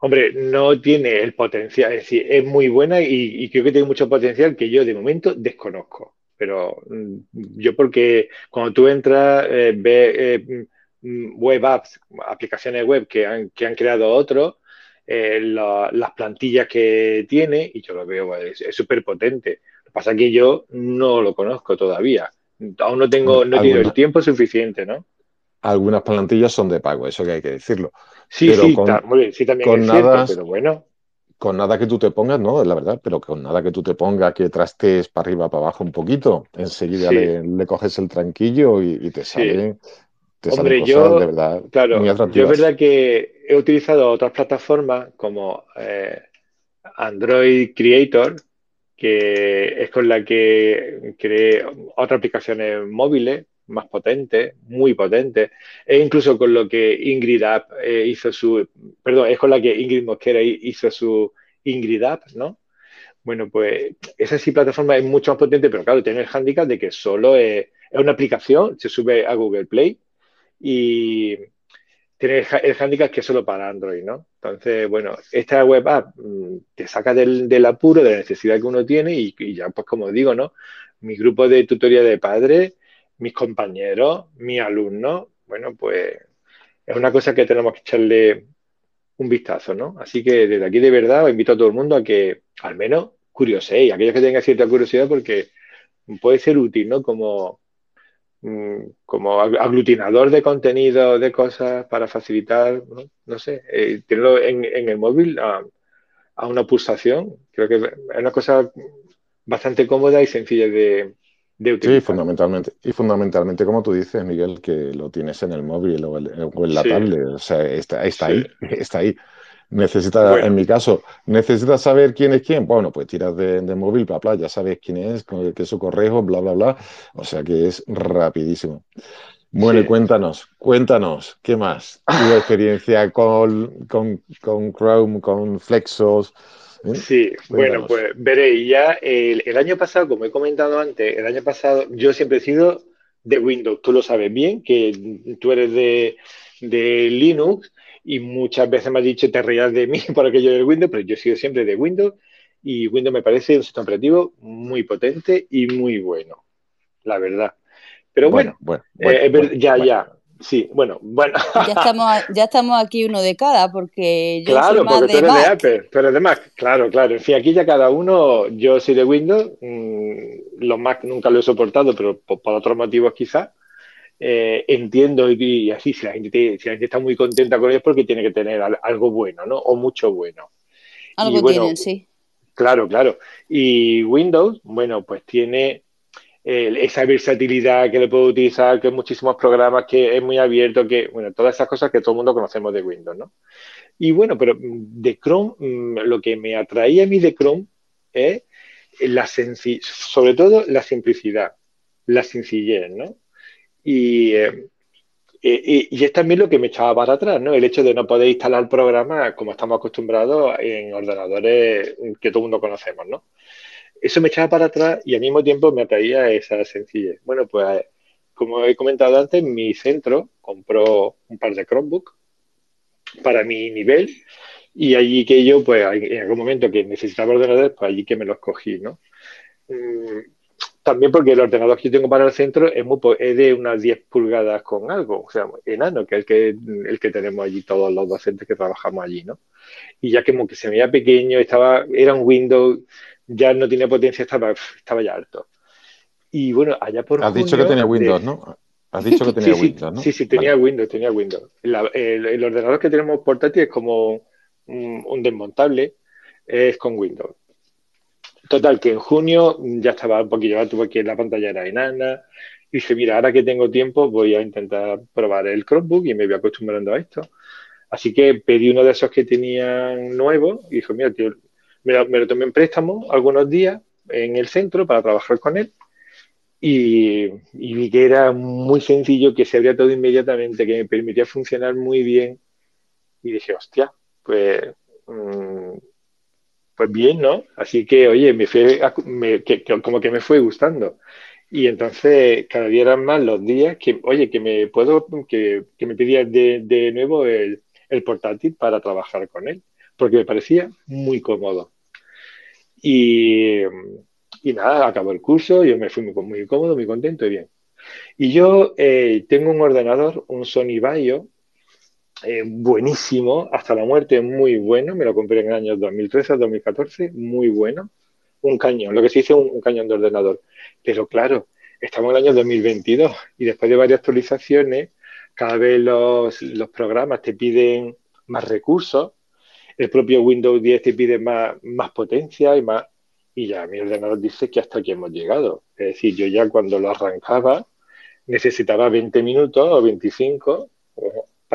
Hombre, no tiene el potencial, es decir, es muy buena y, creo que tiene mucho potencial que yo de momento desconozco. Pero mm, yo porque cuando tú entras, eh, ves eh, mm, web apps, aplicaciones web que han, que han creado otros, eh, las plantillas que tiene, y yo lo veo, es súper potente. Lo que pasa es que yo no lo conozco todavía. Aún no tengo, no he el tiempo suficiente, ¿no? Algunas plantillas son de pago, eso que hay que decirlo. Sí, sí, sí, también es cierto, pero bueno. Con nada que tú te pongas, no, es la verdad, pero con nada que tú te pongas, que trastes para arriba, para abajo un poquito, enseguida le, coges el tranquillo y, te sale. Te Hombre, yo, de verdad claro, yo es verdad que he utilizado otras plataformas como eh, Android Creator, es con la que creé otras aplicaciones móviles, más potente, muy potente, e incluso con lo que Ingrid App eh, hizo su, perdón, es con la que Ingrid Mosquera hizo su Ingrid App, ¿no? Bueno, pues esa sí plataforma es mucho más potente, pero claro, tiene el handicap de que solo es, una aplicación, se sube a Google Play y tiene el, handicap que es solo para Android, ¿no? Entonces, bueno, esta web app mm, te saca del, apuro, de la necesidad que uno tiene y, y, ya, pues como digo, ¿no? Mi grupo de tutoría de padres mis compañeros, mis alumnos, bueno, pues es una cosa que tenemos que echarle un vistazo, ¿no? Así que desde aquí de verdad os invito a todo el mundo a que al menos curioséis, aquellos que tengan cierta curiosidad, porque puede ser útil, ¿no? Como, como aglutinador de contenido, de cosas para facilitar, no, sé, eh, tenerlo en, el móvil a, a, una pulsación, creo que es una cosa bastante cómoda y sencilla de, Sí, fundamentalmente. Y fundamentalmente, como tú dices, Miguel, que lo tienes en el móvil o, en la tablet. O sea, está, está ahí, (laughs) está ahí. Necesita, en mi caso, necesitas saber quién es quién. Bueno, pues tiras de, móvil, bla, bla, ya sabes quién es, qué es su correo, bla, bla, bla. O sea que es rapidísimo. Bueno, y cuéntanos, cuéntanos, ¿qué más? Tu (laughs) experiencia con, con, con Chrome, con Flexos. Sí, bueno, pues veréis, ya el, año pasado, como he comentado antes, el año pasado yo siempre he sido de Windows, tú lo sabes bien, que tú eres de, Linux y muchas veces me has dicho te reías de mí (laughs) por aquello del Windows, pero yo he sido siempre de Windows y Windows me parece un sistema operativo muy potente y muy bueno, la verdad. Pero bueno, eh, ya, ya, Sí, bueno, bueno. Ya estamos, ya estamos aquí uno de cada, porque yo claro, soy más porque de tú eres de Apple, pero de Mac, claro, claro. En fin, aquí ya cada uno, yo soy de Windows, mm, los Mac nunca lo he soportado, pero por, otros motivos quizás. Eh, entiendo y, así, si la, gente, si la gente está muy contenta con ellos, porque tiene que tener algo bueno, ¿no? O mucho bueno. Algo tienen, sí. Claro, claro. Y Windows, bueno, pues tiene esa versatilidad que le puedo utilizar, que muchísimos programas, que es muy abierto, que, bueno, todas esas cosas que todo el mundo conocemos de Windows, ¿no? Y bueno, pero de Chrome, mm, lo que me atraía a mí de Chrome es la sobre todo la simplicidad, la sencillez, ¿no? Y, eh, y, es también lo que me echaba para atrás, ¿no? El hecho de no poder instalar programas como estamos acostumbrados en ordenadores que todo el mundo conocemos, ¿no? Eso me echaba para atrás y al mismo tiempo me atraía esa sencillez. Bueno, pues como he comentado antes, mi centro compró un par de Chromebook para mi nivel y allí que yo, pues en algún momento que necesitaba ordenadores, pues allí que me los cogí, ¿no? También porque el ordenador que yo tengo para el centro es, muy, es de unas 10 pulgadas con algo, o sea, enano, que es el que, el que tenemos allí todos los docentes que trabajamos allí, ¿no? Y ya como que se veía pequeño, estaba, era un Windows, ya no tenía potencia, estaba, estaba ya alto. Y bueno, allá por Has dicho que tenía Windows, ¿no? Has dicho que (laughs) tenía Windows, ¿no? Sí, sí, tenía Windows, tenía Windows. el, ordenador que tenemos portátil es como un, desmontable, es con Windows. Total, que en junio ya estaba un poquillo alto porque la pantalla era enana. Y dije, mira, ahora que tengo tiempo voy a intentar probar el Chromebook y me voy acostumbrando a esto. Así que pedí uno de esos que tenían nuevo y dije, mira, tío, me lo, tomé en préstamo algunos días en el centro para trabajar con él y, vi que era muy sencillo, que se abría todo inmediatamente, que me permitía funcionar muy bien. Y dije, hostia, pues, mm, pues bien, ¿no? Así que, oye, me fue, como que me fue gustando. Y entonces cada día eran más los días que, oye, que me puedo, que, me pedía de, de nuevo el, el portátil para trabajar con él, porque me parecía muy cómodo. Y, y nada, acabó el curso, yo me fui muy, cómodo, muy contento y bien. Y yo eh, tengo un ordenador, un Sony Vaio, eh, buenísimo, hasta la muerte muy bueno, me lo compré en el año 2013 2014, muy bueno, un cañón, lo que se dice un, cañón de ordenador. Pero claro, estamos en el año 2022 y después de varias actualizaciones, cada vez los, los programas te piden más recursos, el propio Windows 10 te pide más, más potencia y más, y ya mi ordenador dice que hasta aquí hemos llegado. Es decir, yo ya cuando lo arrancaba necesitaba 20 minutos o 25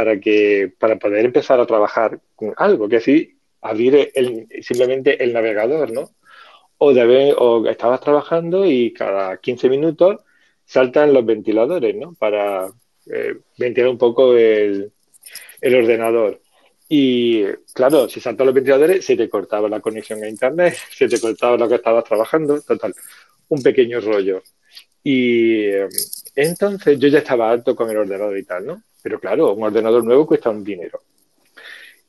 para, que, para poder empezar a trabajar con algo, que así abrir el, simplemente el navegador, ¿no? O, de o estabas trabajando y cada 15 minutos saltan los ventiladores, ¿no? Para eh, ventilar un poco el, el ordenador. Y claro, si saltan los ventiladores, se te cortaba la conexión a internet, (laughs) se te cortaba lo que estabas trabajando, total, un pequeño rollo. Y eh, entonces yo ya estaba alto con el ordenador y tal, ¿no? Pero claro, un ordenador nuevo cuesta un dinero.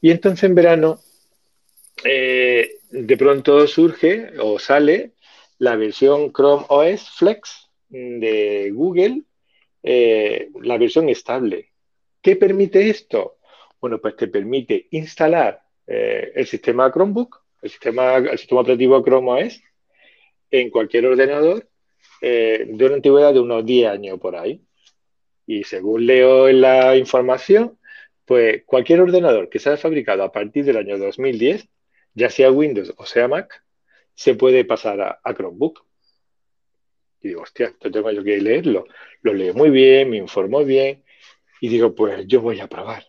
Y entonces en verano, eh, de pronto surge o sale la versión Chrome OS Flex de Google, eh, la versión estable. ¿Qué permite esto? Bueno, pues te permite instalar eh, el sistema Chromebook, el sistema, el sistema operativo Chrome OS, en cualquier ordenador de una antigüedad de unos 10 años por ahí. Y según leo en la información, pues cualquier ordenador que sea fabricado a partir del año 2010, ya sea Windows o sea Mac, se puede pasar a, Chromebook. Y digo, hostia, esto tengo yo que leerlo. Lo leo muy bien, me informo bien y digo, pues yo voy a probar.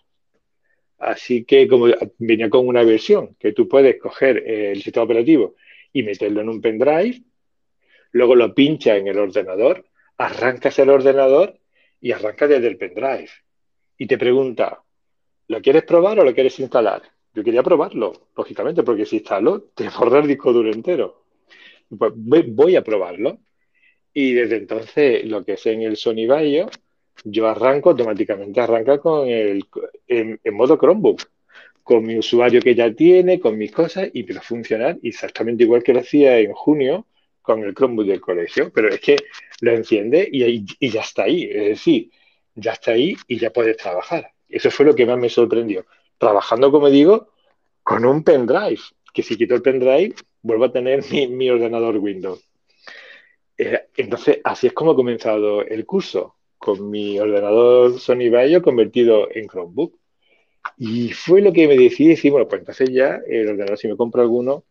Así que como venía con una versión que tú puedes coger el sistema operativo y meterlo en un pendrive, luego lo pinchas en el ordenador, arrancas el ordenador y arrancas desde el pendrive. Y te pregunta, ¿lo quieres probar o lo quieres instalar? Yo quería probarlo, lógicamente, porque si instalo, (laughs) te borra el disco duro entero. Pues voy a probarlo. Y desde entonces, lo que sé en el Sony Vaio, yo arranco automáticamente, arranca con el, en, modo Chromebook, con mi usuario que ya tiene, con mis cosas, y va a funcionar exactamente igual que lo hacía en junio con el Chromebook del colegio, pero es que lo enciende y, ya está ahí, es decir, ya está ahí y ya puedes trabajar. Eso fue lo que más me sorprendió. Trabajando, como digo, con un pendrive, que si quito el pendrive, vuelvo a tener mi, ordenador Windows. Eh, entonces, así es como ha comenzado el curso con mi ordenador Sony Vaio convertido en Chromebook. Y fue lo que me decidí decir, bueno, pues entonces ya el ordenador, si me compro alguno,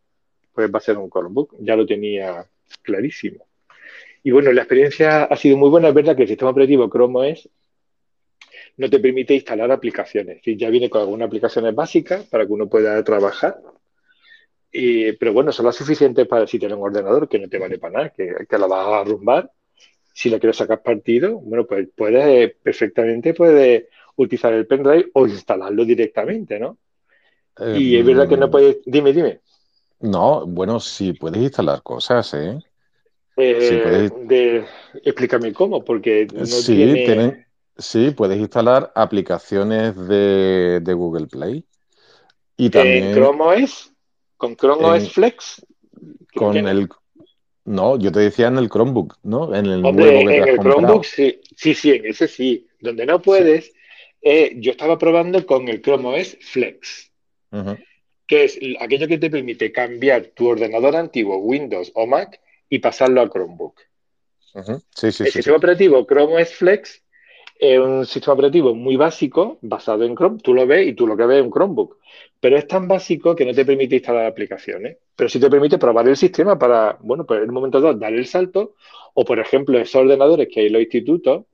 pues va a ser un Chromebook. Ya lo tenía clarísimo. Y bueno, la experiencia ha sido muy buena. Es verdad que el sistema operativo Chrome OS no te permite instalar aplicaciones. ya viene con algunas aplicaciones básicas para que uno pueda trabajar. pero bueno, son las suficientes para si tienes un ordenador que no te vale para nada, que, que lo vas a arrumbar si le quiero sacar partido, bueno, pues puedes perfectamente puedes utilizar el pendrive o instalarlo directamente, ¿no? y es verdad que no em, puedes. Dime, dime. No, bueno, sí puedes instalar cosas, ¿eh? eh explícame cómo, porque no sí, tienen, sí, puedes instalar aplicaciones de, Google Play. Y también, ¿En Chrome OS? ¿Con Chrome OS Flex? con el, no, yo te decía en el Chromebook, ¿no? En el nuevo que en el Chromebook sí, sí, sí, en ese sí. Donde no puedes, eh, yo estaba probando con el Chrome OS Flex, que es aquello que te permite cambiar tu ordenador antiguo, Windows o Mac, y pasarlo a Chromebook. sí, sí, el sistema operativo Chrome OS Flex es un sistema operativo muy básico, basado en Chrome. Tú lo ves y tú lo que ves es un Chromebook. Pero es tan básico que no te permite instalar aplicaciones. Pero sí te permite probar el sistema para, bueno, pues en un momento dado dar el salto. O, por ejemplo, esos ordenadores que hay en los institutos,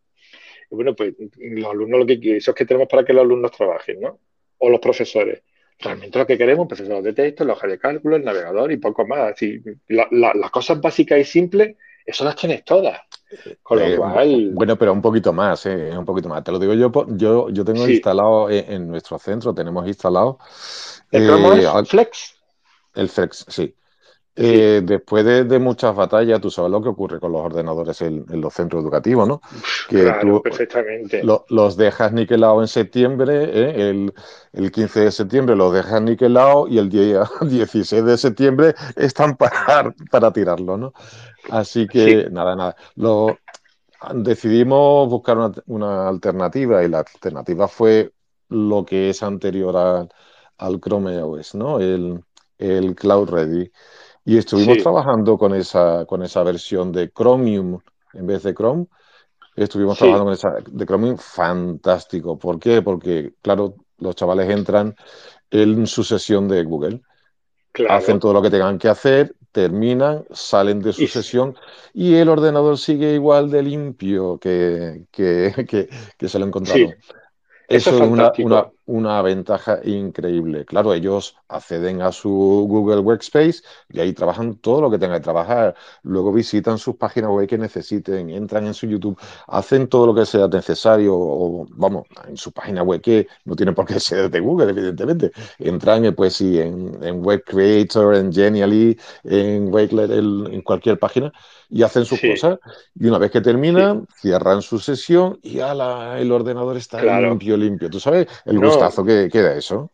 bueno, pues los alumnos lo que esos que tenemos para que los alumnos trabajen, ¿no? O los profesores. Realmente lo que queremos, procesador de texto, la hoja de cálculo, el navegador y poco más. Así, las cosas básicas y simples, eso las tienes todas. Eh, bueno, pero un poquito más, eh, un poquito más. Te lo digo yo, yo, yo tengo instalado en, nuestro centro, tenemos instalado. ¿El eh, Flex? El Flex, sí. Eh, después de, muchas batallas, tú sabes lo que ocurre con los ordenadores en, los centros educativos, ¿no? Que claro, perfectamente. los dejas niquelados en septiembre, el, 15 de septiembre los dejas niquelados y el día (laughs) 16 de septiembre están para, (laughs) para tirarlo, ¿no? Así que nada, nada. Lo, decidimos buscar una, alternativa y la alternativa fue lo que es anterior al Chrome OS, ¿no? El, Cloud Ready. Y estuvimos trabajando con esa, con esa versión de Chromium en vez de Chrome. Estuvimos trabajando con esa de Chromium, fantástico. ¿Por qué? Porque, claro, los chavales entran en su sesión de Google. Hacen todo lo que tengan que hacer, terminan, salen de su sesión y el ordenador sigue igual de limpio que, que, (laughs) que, se lo encontraron. Eso, es una, una, una, ventaja increíble. Claro, ellos acceden a su Google Workspace y ahí trabajan todo lo que tengan que trabajar. Luego visitan sus páginas web que necesiten, entran en su YouTube, hacen todo lo que sea necesario, o vamos, en su página web que no tiene por qué (laughs) ser de Google, evidentemente. Entran, eh, pues sí, en, en Web Creator, en Genially, en Wakelet, en cualquier página y hacen sus cosas. Y una vez que terminan, cierran su sesión y ala, el ordenador está limpio, limpio. ¿Tú sabes el gustazo que queda eso?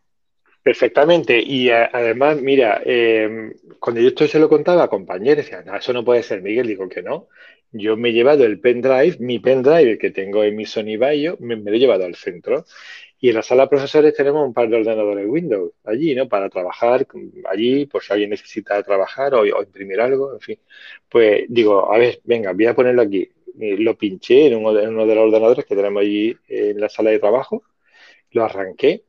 Perfectamente. Y además, mira, em, cuando yo esto se lo contaba a compañeros, decían, no, eso no puede ser, Miguel. Digo que no. Yo me he llevado el pendrive, mi pendrive que tengo en mi Sony Vaio, me, me lo he llevado al centro. Y en la sala de profesores tenemos un par de ordenadores Windows allí, ¿no? Para trabajar allí, por si alguien necesita trabajar o, imprimir algo, en fin. Pues digo, a ver, venga, voy a ponerlo aquí. lo pinché en uno, de, los ordenadores que tenemos allí en la sala de trabajo, lo arranqué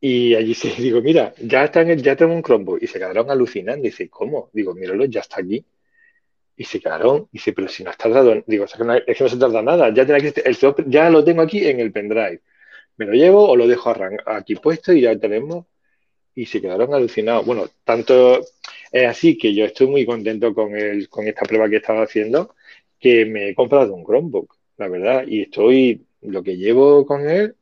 y allí (laughs) se digo, mira, ya, está ya tengo un Chromebook. Y se quedaron alucinando. Dice, ¿cómo? Digo, míralo, ya está aquí. Y se quedaron, dice, pero si no has tardado, digo, es que no, se tarda nada, ya, el, ya lo tengo aquí en el pendrive me lo llevo o lo dejo aquí puesto y ya tenemos. Y se quedaron alucinados. Bueno, tanto es así que yo estoy muy contento con, el, con esta prueba que estaba haciendo, que me he comprado un Chromebook, la verdad, y estoy, lo que llevo con él,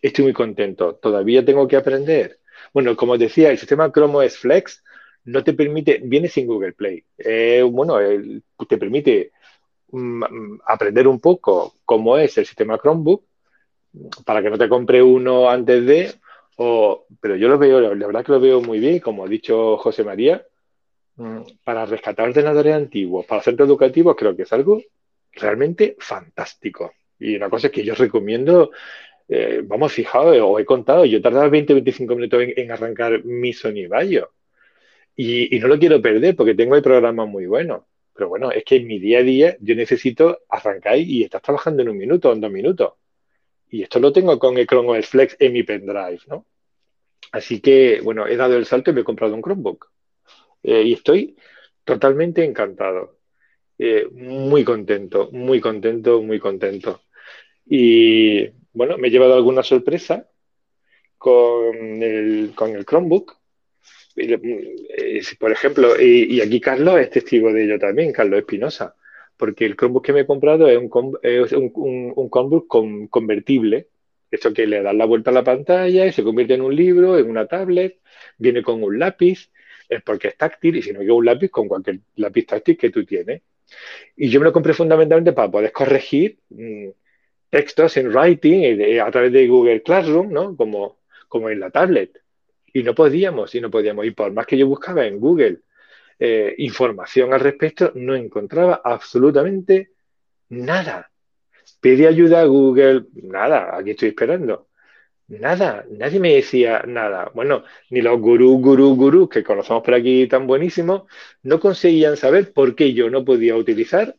estoy muy contento. Todavía tengo que aprender. Bueno, como decía, el sistema Chrome OS Flex no te permite, viene sin Google Play. Eh, bueno, te permite mm, aprender un poco cómo es el sistema Chromebook, para que no te compre uno antes de, o, pero yo lo veo, la verdad que lo veo muy bien, como ha dicho José María, mm, para rescatar ordenadores antiguos, para centros educativos, creo que es algo realmente fantástico. Y una cosa que yo recomiendo, eh, vamos, fijaos, os he contado, yo tardaba 20-25 minutos en, arrancar mi Sony Vaio. Y, y, no lo quiero perder porque tengo el programa muy bueno. Pero bueno, es que en mi día a día yo necesito arrancar y estás trabajando en un minuto o en dos minutos. Y esto lo tengo con el Chrome OS Flex en mi pendrive, ¿no? Así que, bueno, he dado el salto y me he comprado un Chromebook. Eh, y estoy totalmente encantado. Eh, muy contento, muy contento, muy contento. Y bueno, me he llevado alguna sorpresa con el, con el Chromebook. Eh, por ejemplo, y, aquí Carlos es testigo de ello también, Carlos Espinosa porque el Chromebook que me he comprado es un, Chromebook convertible, eso que le das la vuelta a la pantalla y se convierte en un libro, en una tablet, viene con un lápiz, es porque es táctil y si no, que un lápiz con cualquier lápiz táctil que tú tienes. Y yo me lo compré fundamentalmente para poder corregir mm, textos en writing eh, a través de Google Classroom, ¿no? Como, como en la tablet. Y no podíamos, y no podíamos. Y por más que yo buscaba en Google eh, información al respecto, no encontraba absolutamente nada. Pedí ayuda a Google, nada, aquí estoy esperando. Nada, nadie me decía nada. Bueno, ni los gurús, gurús, gurús que conocemos por aquí tan buenísimos, no conseguían saber por qué yo no podía utilizar,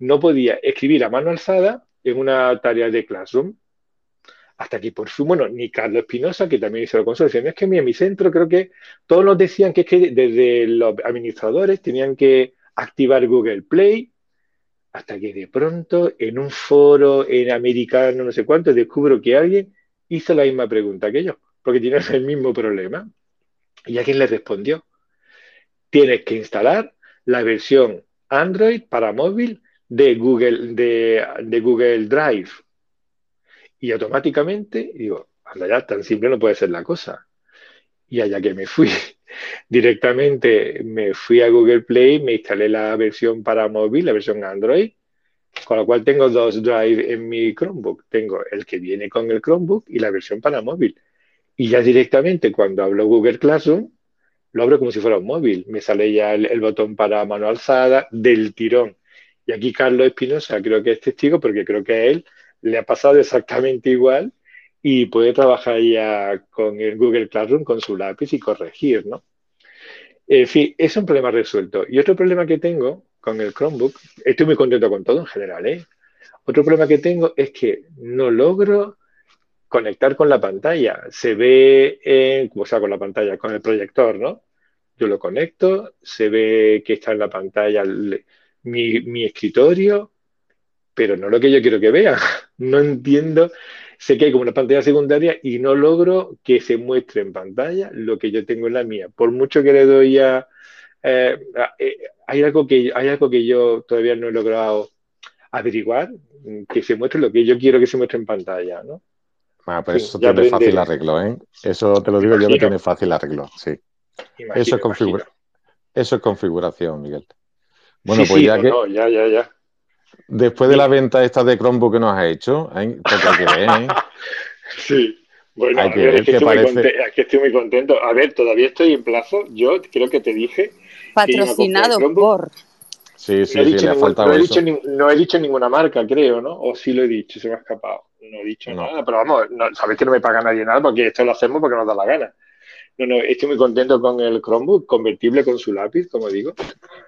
no podía escribir a mano alzada en una tarea de Classroom. Hasta aquí por fin, bueno, ni Carlos Espinosa, que también hizo la consulta, es que en mi centro creo que todos nos decían que es que desde los administradores tenían que activar Google Play, hasta que de pronto en un foro en americano, no sé cuánto, descubro que alguien hizo la misma pregunta que yo, porque tiene (laughs) el mismo problema. ¿Y a quién le respondió? Tienes que instalar la versión Android para móvil de Google, de, Google Drive. Y automáticamente digo, anda ya, tan simple no puede ser la cosa. Y allá que me fui, (laughs) directamente me fui a Google Play, me instalé la versión para móvil, la versión Android, con lo cual tengo dos Drive en mi Chromebook. Tengo el que viene con el Chromebook y la versión para móvil. Y ya directamente cuando hablo Google Classroom, lo abro como si fuera un móvil. Me sale ya el, botón para mano alzada del tirón. Y aquí Carlos Espinosa creo que es testigo porque creo que él le ha pasado exactamente igual y puede trabajar ya con el Google Classroom con su lápiz y corregir, ¿no? En fin, es un problema resuelto. Y otro problema que tengo con el Chromebook, estoy muy contento con todo en general, ¿eh? Otro problema que tengo es que no logro conectar con la pantalla. Se ve, en, o sea, con la pantalla, con el proyector, ¿no? Yo lo conecto, se ve que está en la pantalla mi, mi escritorio, pero no lo que yo quiero que vea. (laughs) No entiendo. Sé que hay como una pantalla secundaria y no logro que se muestre en pantalla lo que yo tengo en la mía. Por mucho que le doy a, eh, eh, hay, algo que, hay algo que yo todavía no he logrado averiguar, que se muestre lo que yo quiero que se muestre en pantalla, ¿no? Ah, pues eso tiene fácil arreglo, ¿eh? Eso te lo digo yo que tiene fácil arreglo, sí. eso, es eso es configuración, Miguel. Bueno, pues ya que... ya, ya, ya. Después de la venta esta de Chromebook que nos has hecho, ¿eh? que ver, ¿eh? (laughs) sí. Bueno, es, que estoy muy contento. A ver, todavía estoy en plazo. Yo creo que te dije Patrocinado por. Sí, sí, no he, dicho, no, he dicho, ninguna marca, creo, ¿no? O sí lo he dicho, se me ha escapado. No he dicho nada, pero vamos, sabéis que no me paga nadie nada porque esto lo hacemos porque nos da la gana. No, no, estoy muy contento con el Chromebook, convertible con su lápiz, como digo.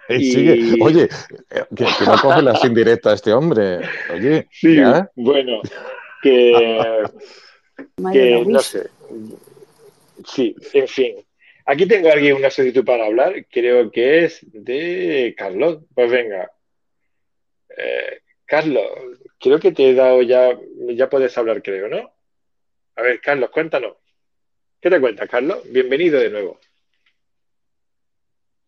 Oye, eh, que, no coge las indirectas este hombre. Oye, sí, bueno, que, que no sé. Sí, en fin. Aquí tengo alguien una solicitud para hablar, creo que es de Carlos. Pues venga. Eh, Carlos, creo que te he dado ya, ya puedes hablar, creo, ¿no? A ver, Carlos, cuéntanos. ¿Qué te cuentas, Carlos? Bienvenido de nuevo.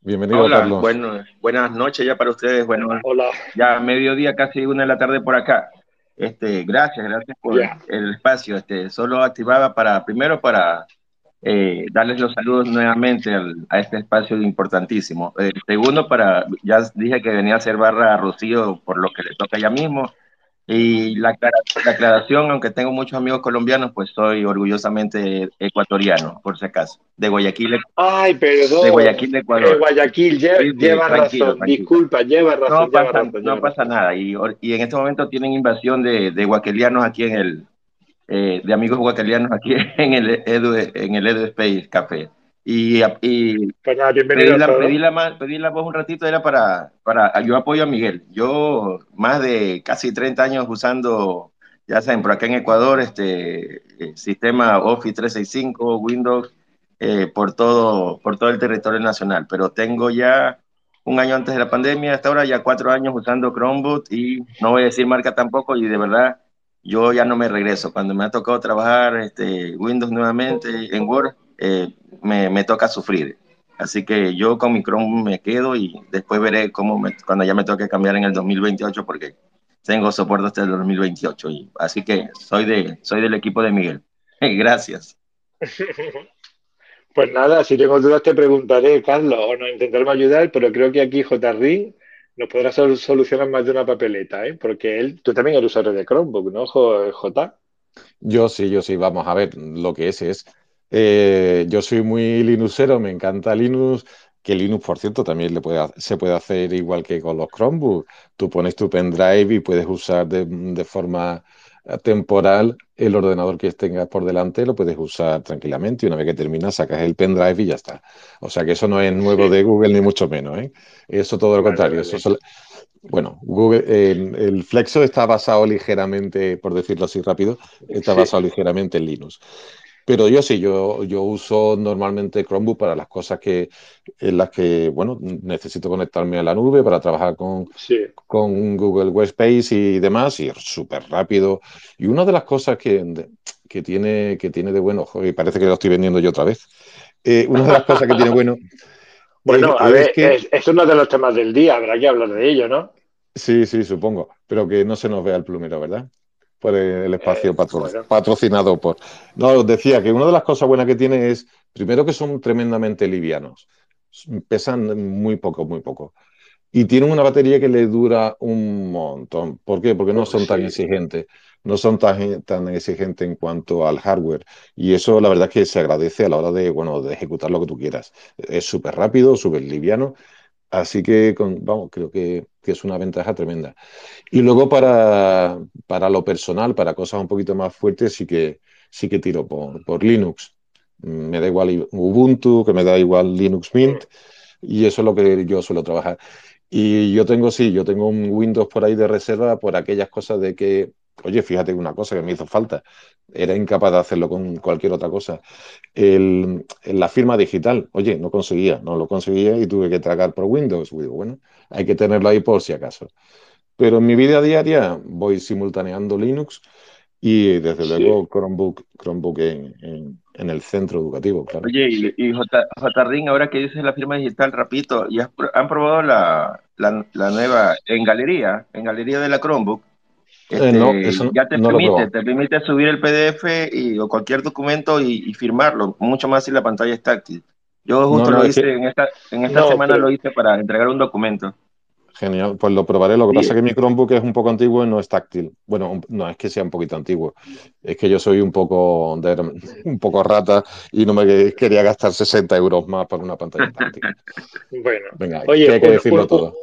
Bienvenido, Hola, Carlos. Bueno, buenas noches ya para ustedes. Bueno, Hola. ya mediodía, casi una de la tarde por acá. Este, gracias, gracias por el espacio. Este, solo activaba para, primero para eh, darles los saludos nuevamente a este espacio importantísimo. Eh, segundo, para, ya dije que venía a hacer barra a Rocío por lo que le toca ya mismo. Y la, la, aclaración, aunque tengo muchos amigos colombianos, pues soy orgullosamente ecuatoriano, por si acaso. De Guayaquil. Ay, perdón. De Guayaquil, Ecuador. De Guayaquil, lleva, razón. Disculpa, lleva razón. No, pasa, no pasa nada. Y, y, en este momento tienen invasión de, de guaquelianos aquí en el, eh, de amigos guacalianos aquí (laughs) en el Edu, en el Edu Space Café. Y, y pues pedí, la, pedí, la, pedí, la, voz un ratito, era para, para, yo apoyo a Miguel. Yo más de casi 30 años usando, ya saben, por acá en Ecuador, este eh, sistema Office 365, Windows, eh, por, todo, por todo el territorio nacional. Pero tengo ya un año antes de la pandemia, hasta ahora ya cuatro años usando Chromebook y no voy a decir marca tampoco y de verdad yo ya no me regreso. Cuando me ha tocado trabajar este, Windows nuevamente en Word, eh, me, me, toca sufrir. Así que yo con mi Chrome me quedo y después veré cómo cuando ya me toque cambiar en el 2028 porque tengo soporte hasta el 2028. Y, así que soy, de, soy del equipo de Miguel. (laughs) Gracias. (laughs) Pues nada, si tengo dudas te preguntaré, Carlos, o nos intentaremos ayudar, pero creo que aquí JRI nos podrá solucionar más de una papeleta, ¿eh? porque él, tú también eres usuario de Chromebook, ¿no, J? Yo sí, yo sí, vamos a ver, lo que es es, eh, yo soy muy Linuxero, me encanta Linux, que Linux, por cierto, también le puede, se puede hacer igual que con los Chromebooks. Tú pones tu pendrive y puedes usar de, de forma temporal el ordenador que tengas por delante lo puedes usar tranquilamente y una vez que terminas sacas el pendrive y ya está. O sea que eso no es nuevo de Google ni mucho menos. ¿eh? Eso todo lo contrario. Eso bueno, Google, el Flexo está basado ligeramente, por decirlo así rápido, está basado ligeramente en Linux. Pero yo sí, yo, yo uso normalmente Chromebook para las cosas que, en las que, bueno, necesito conectarme a la nube para trabajar con, con Google Workspace y demás, y súper rápido. Y una de las cosas que, que, tiene, que tiene de bueno, y parece que lo estoy vendiendo yo otra vez, eh, una de las cosas que tiene bueno... (laughs) Bueno, a ver, es, es uno de los temas del día, habrá que hablar de ello, ¿no? Sí, sí, supongo, pero que no se nos vea el plumero, ¿verdad? Por el espacio eh, patrocinado por. No, os decía que una de las cosas buenas que tiene es, primero, que son tremendamente livianos. Pesan muy poco, muy poco. Y tienen una batería que le dura un montón. ¿Por qué? Porque no oh, son tan exigentes. No son tan, tan exigentes en cuanto al hardware. Y eso, la verdad, es que se agradece a la hora de, bueno, de ejecutar lo que tú quieras. Es súper rápido, súper liviano. Así que, vamos, creo que, que es una ventaja tremenda. Y luego para, para, lo personal, para cosas un poquito más fuertes, sí que, sí que tiro por, por Linux. Me da igual Ubuntu, que me da igual Linux Mint, y eso es lo que yo suelo trabajar. Y yo tengo, sí, yo tengo un Windows por ahí de reserva por aquellas cosas de que, oye, fíjate una cosa que me hizo falta, era incapaz de hacerlo con cualquier otra cosa. El, la firma digital, oye, no conseguía, no lo conseguía y tuve que tragar por Windows. Digo, bueno, hay que tenerlo ahí por si acaso. Pero en mi vida diaria voy simultaneando Linux y desde luego Chromebook, Chromebook en, en, el centro educativo, claro. Oye, y, y J, Ring, ahora que dices la firma digital, rapidito, ¿y han probado la, la, la, nueva en galería, en galería de la Chromebook? Eh, no, este, eso ya te permite, te permite subir el PDF y, o cualquier documento y, firmarlo, mucho más si la pantalla es táctil. Yo justo lo hice en esta, en esta semana lo hice para entregar un documento. Genial, pues lo probaré. Lo que pasa es que mi Chromebook es un poco antiguo y no es táctil. Bueno, no es que sea un poquito antiguo, es que yo soy un poco, (laughs) un poco rata y no me quería gastar 60 euros más por una pantalla táctil. bueno, Venga, oye, hay que decirlo todo.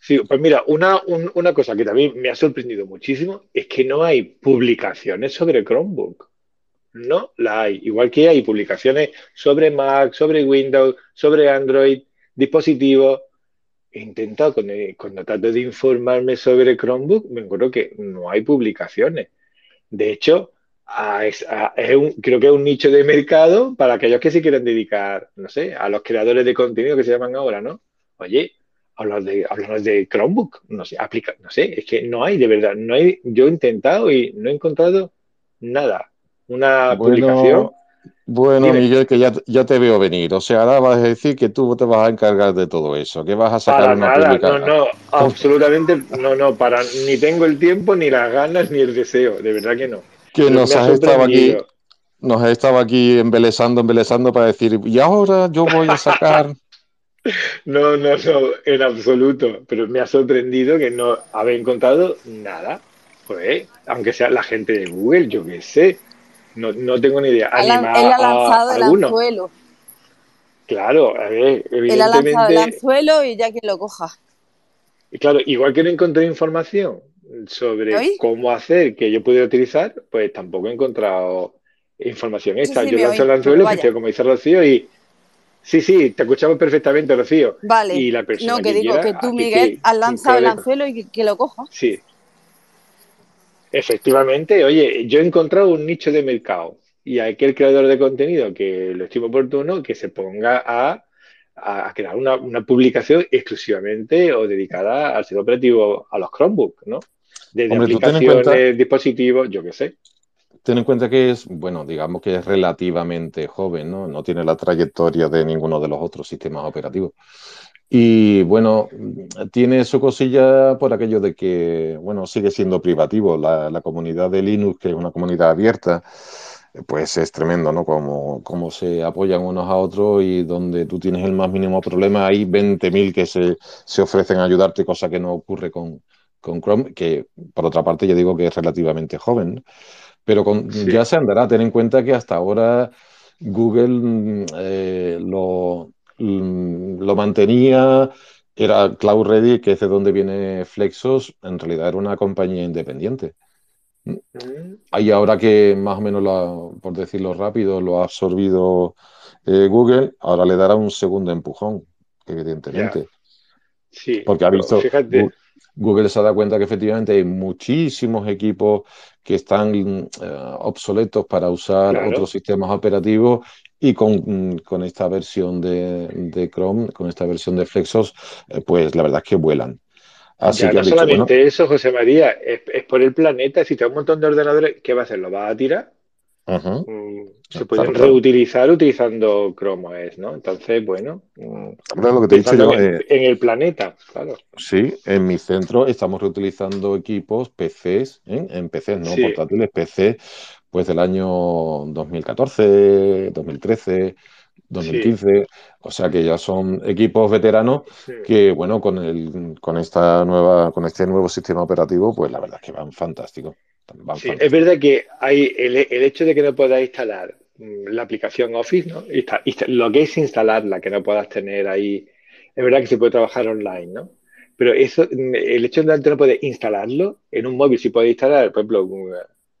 Sí, pues mira, una, una cosa que también me ha sorprendido muchísimo es que no hay publicaciones sobre Chromebook. No la hay. Igual que hay publicaciones sobre Mac, sobre Windows, sobre Android, dispositivos he intentado, cuando, trato de informarme sobre Chromebook, me encuentro que no hay publicaciones. De hecho, es, creo que es un nicho de mercado para aquellos que se quieren dedicar, no sé, a los creadores de contenido que se llaman ahora, ¿no? Oye, hablar de, de Chromebook, no sé, aplica, no sé, es que no hay, de verdad, no hay, yo he intentado y no he encontrado nada. Una publicación bueno, Miguel, que ya, ya, te veo venir. O sea, ahora vas a decir que tú te vas a encargar de todo eso, que vas a sacar una nada, No, no, (laughs) absolutamente no, no, para ni tengo el tiempo, ni las ganas, ni el deseo, de verdad que no. Que nos has estado aquí, nos estado aquí embelezando, embelezando para decir, y ahora yo voy a sacar. No, no, no, en absoluto. Pero me ha sorprendido que no habéis encontrado nada. Pues, aunque sea la gente de Google, yo qué sé no, no tengo ni idea. él, ha lanzado el anzuelo. Claro, a ver, evidentemente... Él ha lanzado el anzuelo y ya que lo coja. Claro, igual que no encontré información sobre cómo hacer que yo pudiera utilizar, pues tampoco he encontrado información esta. yo lancé el anzuelo, como dice Rocío, y Sí, sí, te escuchamos perfectamente, Rocío. Vale. Y la persona no, que, digo que tú, Miguel, has lanzado el anzuelo y que, lo coja. Sí, Efectivamente, oye, yo he encontrado un nicho de mercado y aquel creador de contenido que lo estimo oportuno que se ponga a, crear una, publicación exclusivamente o dedicada al sistema operativo a los Chromebooks, ¿no? Desde aplicaciones, dispositivos, yo qué sé. Ten en cuenta que es, bueno, digamos que es relativamente joven, ¿no? No tiene la trayectoria de ninguno de los otros sistemas operativos. Y bueno, tiene su cosilla por aquello de que, bueno, sigue siendo privativo. La, comunidad de Linux, que es una comunidad abierta, pues es tremendo, ¿no? Como, como se apoyan unos a otros y donde tú tienes el más mínimo problema, hay 20.000 que se, se, ofrecen a ayudarte, cosa que no ocurre con, con Chrome, que por otra parte ya digo que es relativamente joven. Pero ya se andará, ten en cuenta que hasta ahora Google mm, eh, lo, mm, lo mantenía, era Cloud Ready, que es de donde viene Flexos, en realidad era una compañía independiente. Mm. Ahí ahora que más o menos, por decirlo rápido, lo ha absorbido eh, Google, ahora le dará un segundo empujón, evidentemente. Sí, porque ha visto, fíjate. Google se ha dado cuenta que efectivamente hay muchísimos equipos que están eh, obsoletos para usar otros sistemas operativos y con, con esta versión de, de, Chrome, con esta versión de Flexos, eh, pues la verdad es que vuelan. Así que no solamente eso, José María, es, por el planeta. Si te un montón de ordenadores, ¿qué va a hacer? ¿Lo va a tirar? Mm, se pueden reutilizar utilizando Chrome OS, ¿no? Entonces, bueno, lo que te he dicho eh, en, el planeta, claro. Sí, en mi centro estamos reutilizando equipos PCs, ¿eh? en PCs, no portátiles, PC, pues del año 2014, 2013, 2015, o sea que ya son equipos veteranos que, bueno, con el, con esta nueva, con este nuevo sistema operativo, pues la verdad es que van fantásticos es verdad que hay el, hecho de que no puedas instalar mm, la aplicación Office, ¿no? lo que es instalarla, que no puedas tener ahí, es verdad que se puede trabajar online, ¿no? Pero eso, mm, el hecho de que no puedes instalarlo en un móvil, sí puedes instalar, por ejemplo,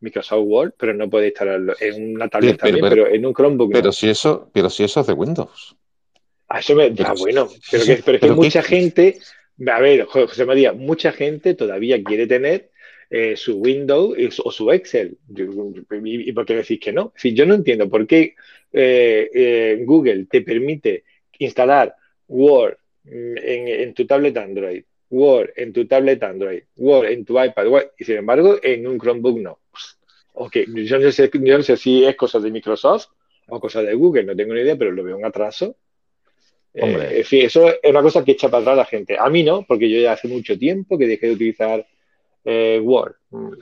Microsoft Word, pero no puedes instalarlo en una tablet también, pero, en un Chromebook. Pero si eso, pero si eso es de Windows. Ah, eso me, ah, bueno, pero, que, pero es que mucha gente, a ver, José María, mucha gente todavía quiere tener eh, su Windows o su Excel. ¿Y por qué decís que no? Si yo no entiendo por qué eh, eh, Google te permite instalar Word mm, en, tu tablet Android, Word en tu tablet Android, Word en tu iPad, y sin embargo en un Chromebook no. Ok, yo no, sé, yo no sé si es cosa de Microsoft o cosa de Google, no tengo ni idea, pero lo veo un atraso. Hombre. en fin, eso es una cosa que echa para atrás la gente. A mí no, porque yo ya hace mucho tiempo que dejé de utilizar eh, Word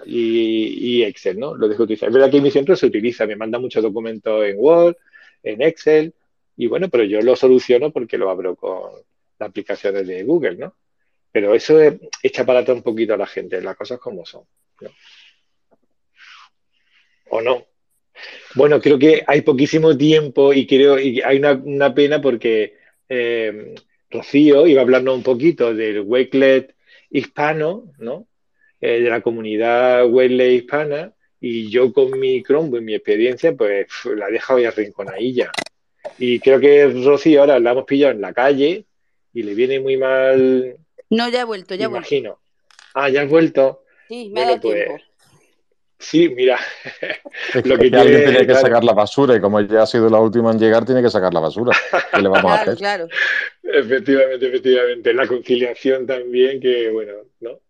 y, Excel, ¿no? Lo dejo utilizar. Es verdad que en mi centro se utiliza, me manda muchos documentos en Word, en Excel, y bueno, pero yo lo soluciono porque lo abro con las aplicaciones de Google, ¿no? Pero eso es, echa para un poquito a la gente, las cosas como son. ¿O no? Bueno, creo que hay poquísimo tiempo y creo y hay una, pena porque eh, Rocío iba hablando un poquito del Wakelet hispano, ¿no? Eh, de la comunidad Webley hispana y yo con mi Chromebook, mi experiencia, pues la he dejado ya rinconadilla. Y creo que Rosy ahora la hemos pillado en la calle y le viene muy mal. No, ya he vuelto, ya he vuelto. Imagino. Ah, ya has vuelto. Sí, me ha dado pues, tiempo. Sí, mira. (laughs) lo que, alguien tiene que sacar la basura y como ya ha sido la última en llegar, tiene que sacar la basura. ¿Qué le vamos a (laughs) hacer? Claro. Efectivamente, efectivamente. La conciliación también, que bueno, ¿no?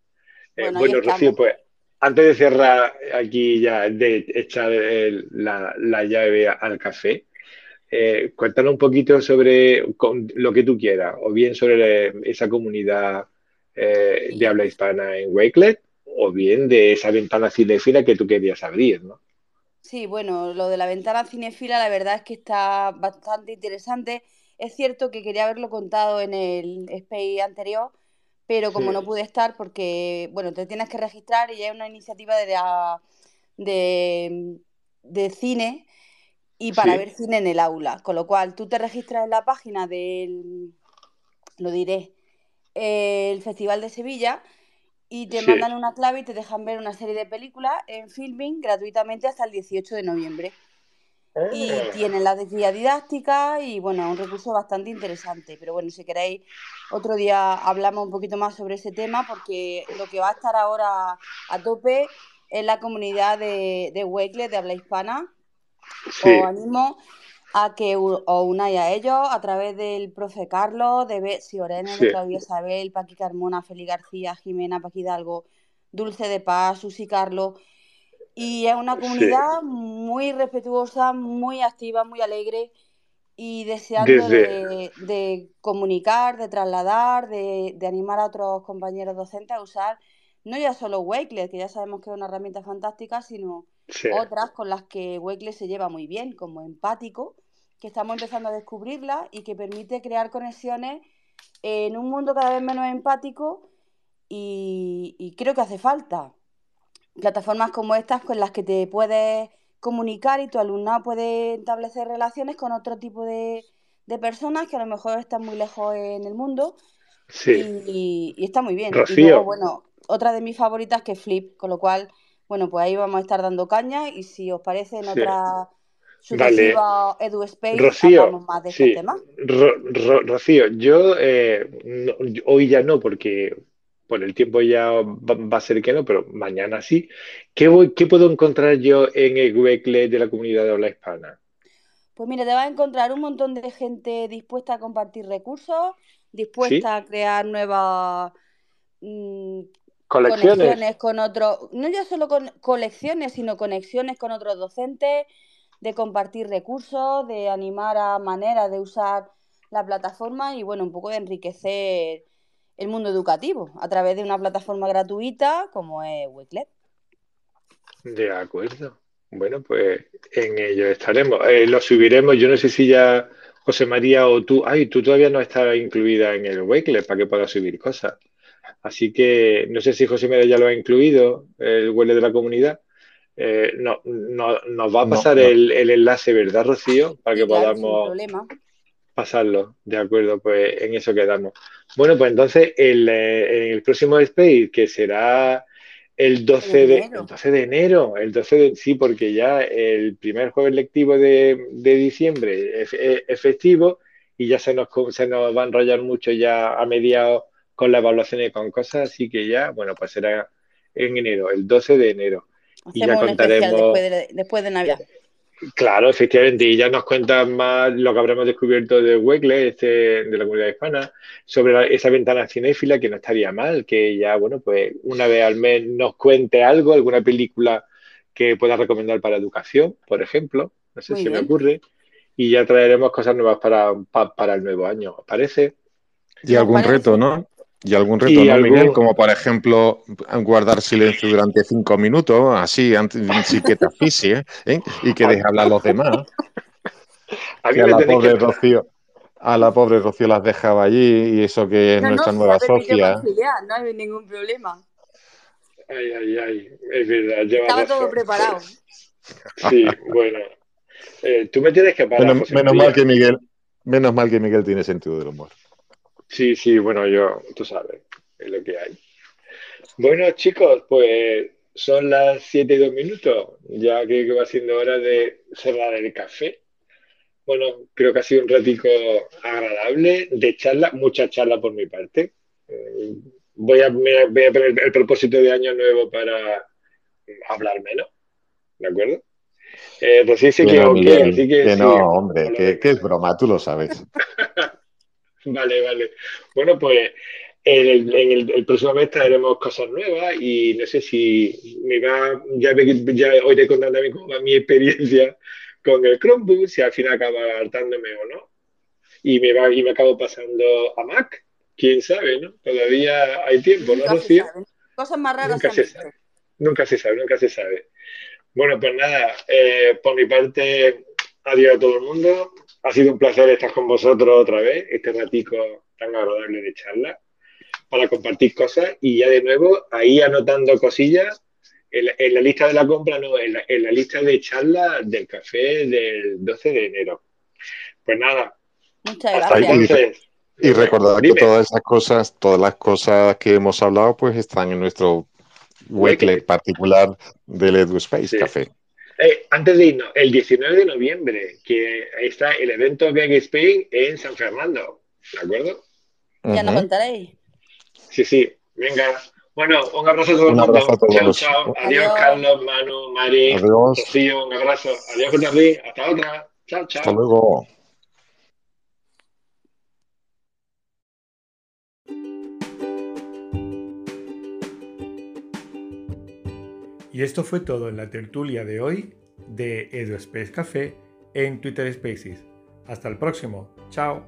Eh, bueno, Rocío, pues antes de cerrar aquí ya, de echar la, llave al café, eh, cuéntanos un poquito sobre lo que tú quieras, o bien sobre esa comunidad eh, de habla hispana en Wakelet, o bien de esa ventana cinefila que tú querías abrir, ¿no? Sí, bueno, lo de la ventana cinefila la verdad es que está bastante interesante. Es cierto que quería haberlo contado en el SPACE anterior, pero como no pude estar porque, bueno, te tienes que registrar y es una iniciativa de, de, cine y para ver cine en el aula, con lo cual tú te registras en la página del, lo diré, el Festival de Sevilla y te mandan una clave y te dejan ver una serie de películas en filming gratuitamente hasta el 18 de noviembre. Y ah. tienen la guía didáctica y bueno, un recurso bastante interesante. Pero bueno, si queréis, otro día hablamos un poquito más sobre ese tema porque lo que va a estar ahora a tope es la comunidad de, de de habla hispana. Os animo a que os unáis a ellos a través del profe Carlos, de Betsy Orene, de Claudia Isabel, Paqui Carmona, Feli García, Jimena, Paqui Hidalgo, Dulce de Paz, Susi Carlos Y es una comunidad muy respetuosa, muy activa, muy alegre y deseando de, comunicar, de trasladar, de, animar a otros compañeros docentes a usar no ya solo Wakelet, que ya sabemos que es una herramienta fantástica, sino otras con las que Wakelet se lleva muy bien, como empático, que estamos empezando a descubrirla y que permite crear conexiones en un mundo cada vez menos empático y, creo que hace falta plataformas como estas con las que te puedes comunicar y tu alumnado puede establecer relaciones con otro tipo de, personas que a lo mejor están muy lejos en el mundo. Y, está muy bien. Y luego, bueno, otra de mis favoritas que Flip, con lo cual, bueno, pues ahí vamos a estar dando caña y si os parece en otra sucesiva EduSpace Rocío, hablamos más de este tema. Rocío, yo eh, hoy ya no porque por el tiempo ya va, a ser que no, pero mañana sí. ¿Qué, voy, qué puedo encontrar yo en el Weekly de la comunidad de habla hispana? Pues mira, te vas a encontrar un montón de gente dispuesta a compartir recursos, dispuesta a crear nuevas mm, conexiones con otros, no ya solo con colecciones, sino conexiones con otros docentes, de compartir recursos, de animar a maneras de usar la plataforma y bueno, un poco de enriquecer el mundo educativo a través de una plataforma gratuita como es Wiklet. De acuerdo. Bueno, pues en ello estaremos. Eh, lo subiremos. Yo no sé si ya José María o tú. Ay, tú todavía no estás incluida en el Wakelet para que puedas subir cosas. Así que no sé si José María ya lo ha incluido, el huele de la comunidad. Eh, no, nos va a pasar El, enlace, ¿verdad, Rocío? Para que podamos pasarlo. De acuerdo, pues en eso quedamos. Bueno, pues entonces el, eh, en el próximo Space, que será el 12 de, el 12 de enero, el 12 de, sí, porque ya el primer jueves lectivo de, diciembre es, es, festivo y ya se nos, se nos va a enrollar mucho ya a mediados con la evaluación y con cosas, así que ya, bueno, pues será en enero, el 12 de enero. y ya contaremos después de, después de Navidad. Claro, efectivamente, y ya nos cuentan más lo que habremos descubierto de Wegle, este, de la comunidad hispana, sobre esa ventana cinéfila, que no estaría mal, que ya, bueno, pues una vez al mes nos cuente algo, alguna película que pueda recomendar para educación, por ejemplo, no sé si me ocurre, y ya traeremos cosas nuevas para, para, el nuevo año, ¿os parece? Y algún reto, ¿no? Y algún reto, ¿no, Miguel? Como por ejemplo guardar silencio durante cinco minutos, así, antes, sin que te asfixie, ¿eh? y que deje hablar a los demás. (laughs) A, la pobre Rocío, a la pobre Rocío las dejaba allí y eso que es nuestra nueva socia. No hay ningún problema. Ay, ay, ay, es verdad. Estaba todo preparado. Sí, bueno. Eh, tú me tienes que parar. menos mal que Miguel, menos mal que Miguel tiene sentido del humor. Sí, sí, bueno, yo, tú sabes, es lo que hay. Bueno, chicos, pues son las 7 y 2 minutos, ya que va siendo hora de cerrar el café. Bueno, creo que ha sido un ratico agradable de charla, mucha charla por mi parte. Eh, voy, a, voy a poner el propósito de año nuevo para hablar menos, ¿de acuerdo? Eh, pues sí, sí que, así que, no, hombre, que, que, es broma, tú lo sabes. (laughs) (laughs) Vale, vale. Bueno, pues en el, próximo mes traeremos cosas nuevas y no sé si me va, ya, ya oiré contando cómo va mi experiencia con el Chromebook, si al final acaba hartándome o no. Y me va y me acabo pasando a Mac, quién sabe, ¿no? Todavía hay tiempo, ¿no, Rocío? Cosas más raras. Nunca se sabe. Nunca se sabe, nunca se sabe. Bueno, pues nada, eh, por mi parte, adiós a todo el mundo. Ha sido un placer estar con vosotros otra vez, este ratico tan agradable de charla, para compartir cosas y ya de nuevo ahí anotando cosillas en la, lista de la compra, no, en la, lista de charla del café del 12 de enero. Pues nada. Muchas gracias. Y, recordar que todas esas cosas, todas las cosas que hemos hablado, pues están en nuestro weekly particular del EduSpace Café. Eh, antes de irnos, el 19 de noviembre, que está el evento Big Spain en San Fernando, ¿de acuerdo? Ya nos contaréis. Sí, sí, venga. Bueno, un abrazo a todos. Un abrazo a todos. Chao, chao. Adiós, Carlos, Manu, Mari, Adiós. Rocío, un abrazo. Adiós, José Hasta otra. Chao, chao. Hasta luego. Y esto fue todo en la tertulia de hoy de EduSpace Café en Twitter Spaces. Hasta el próximo. Chao.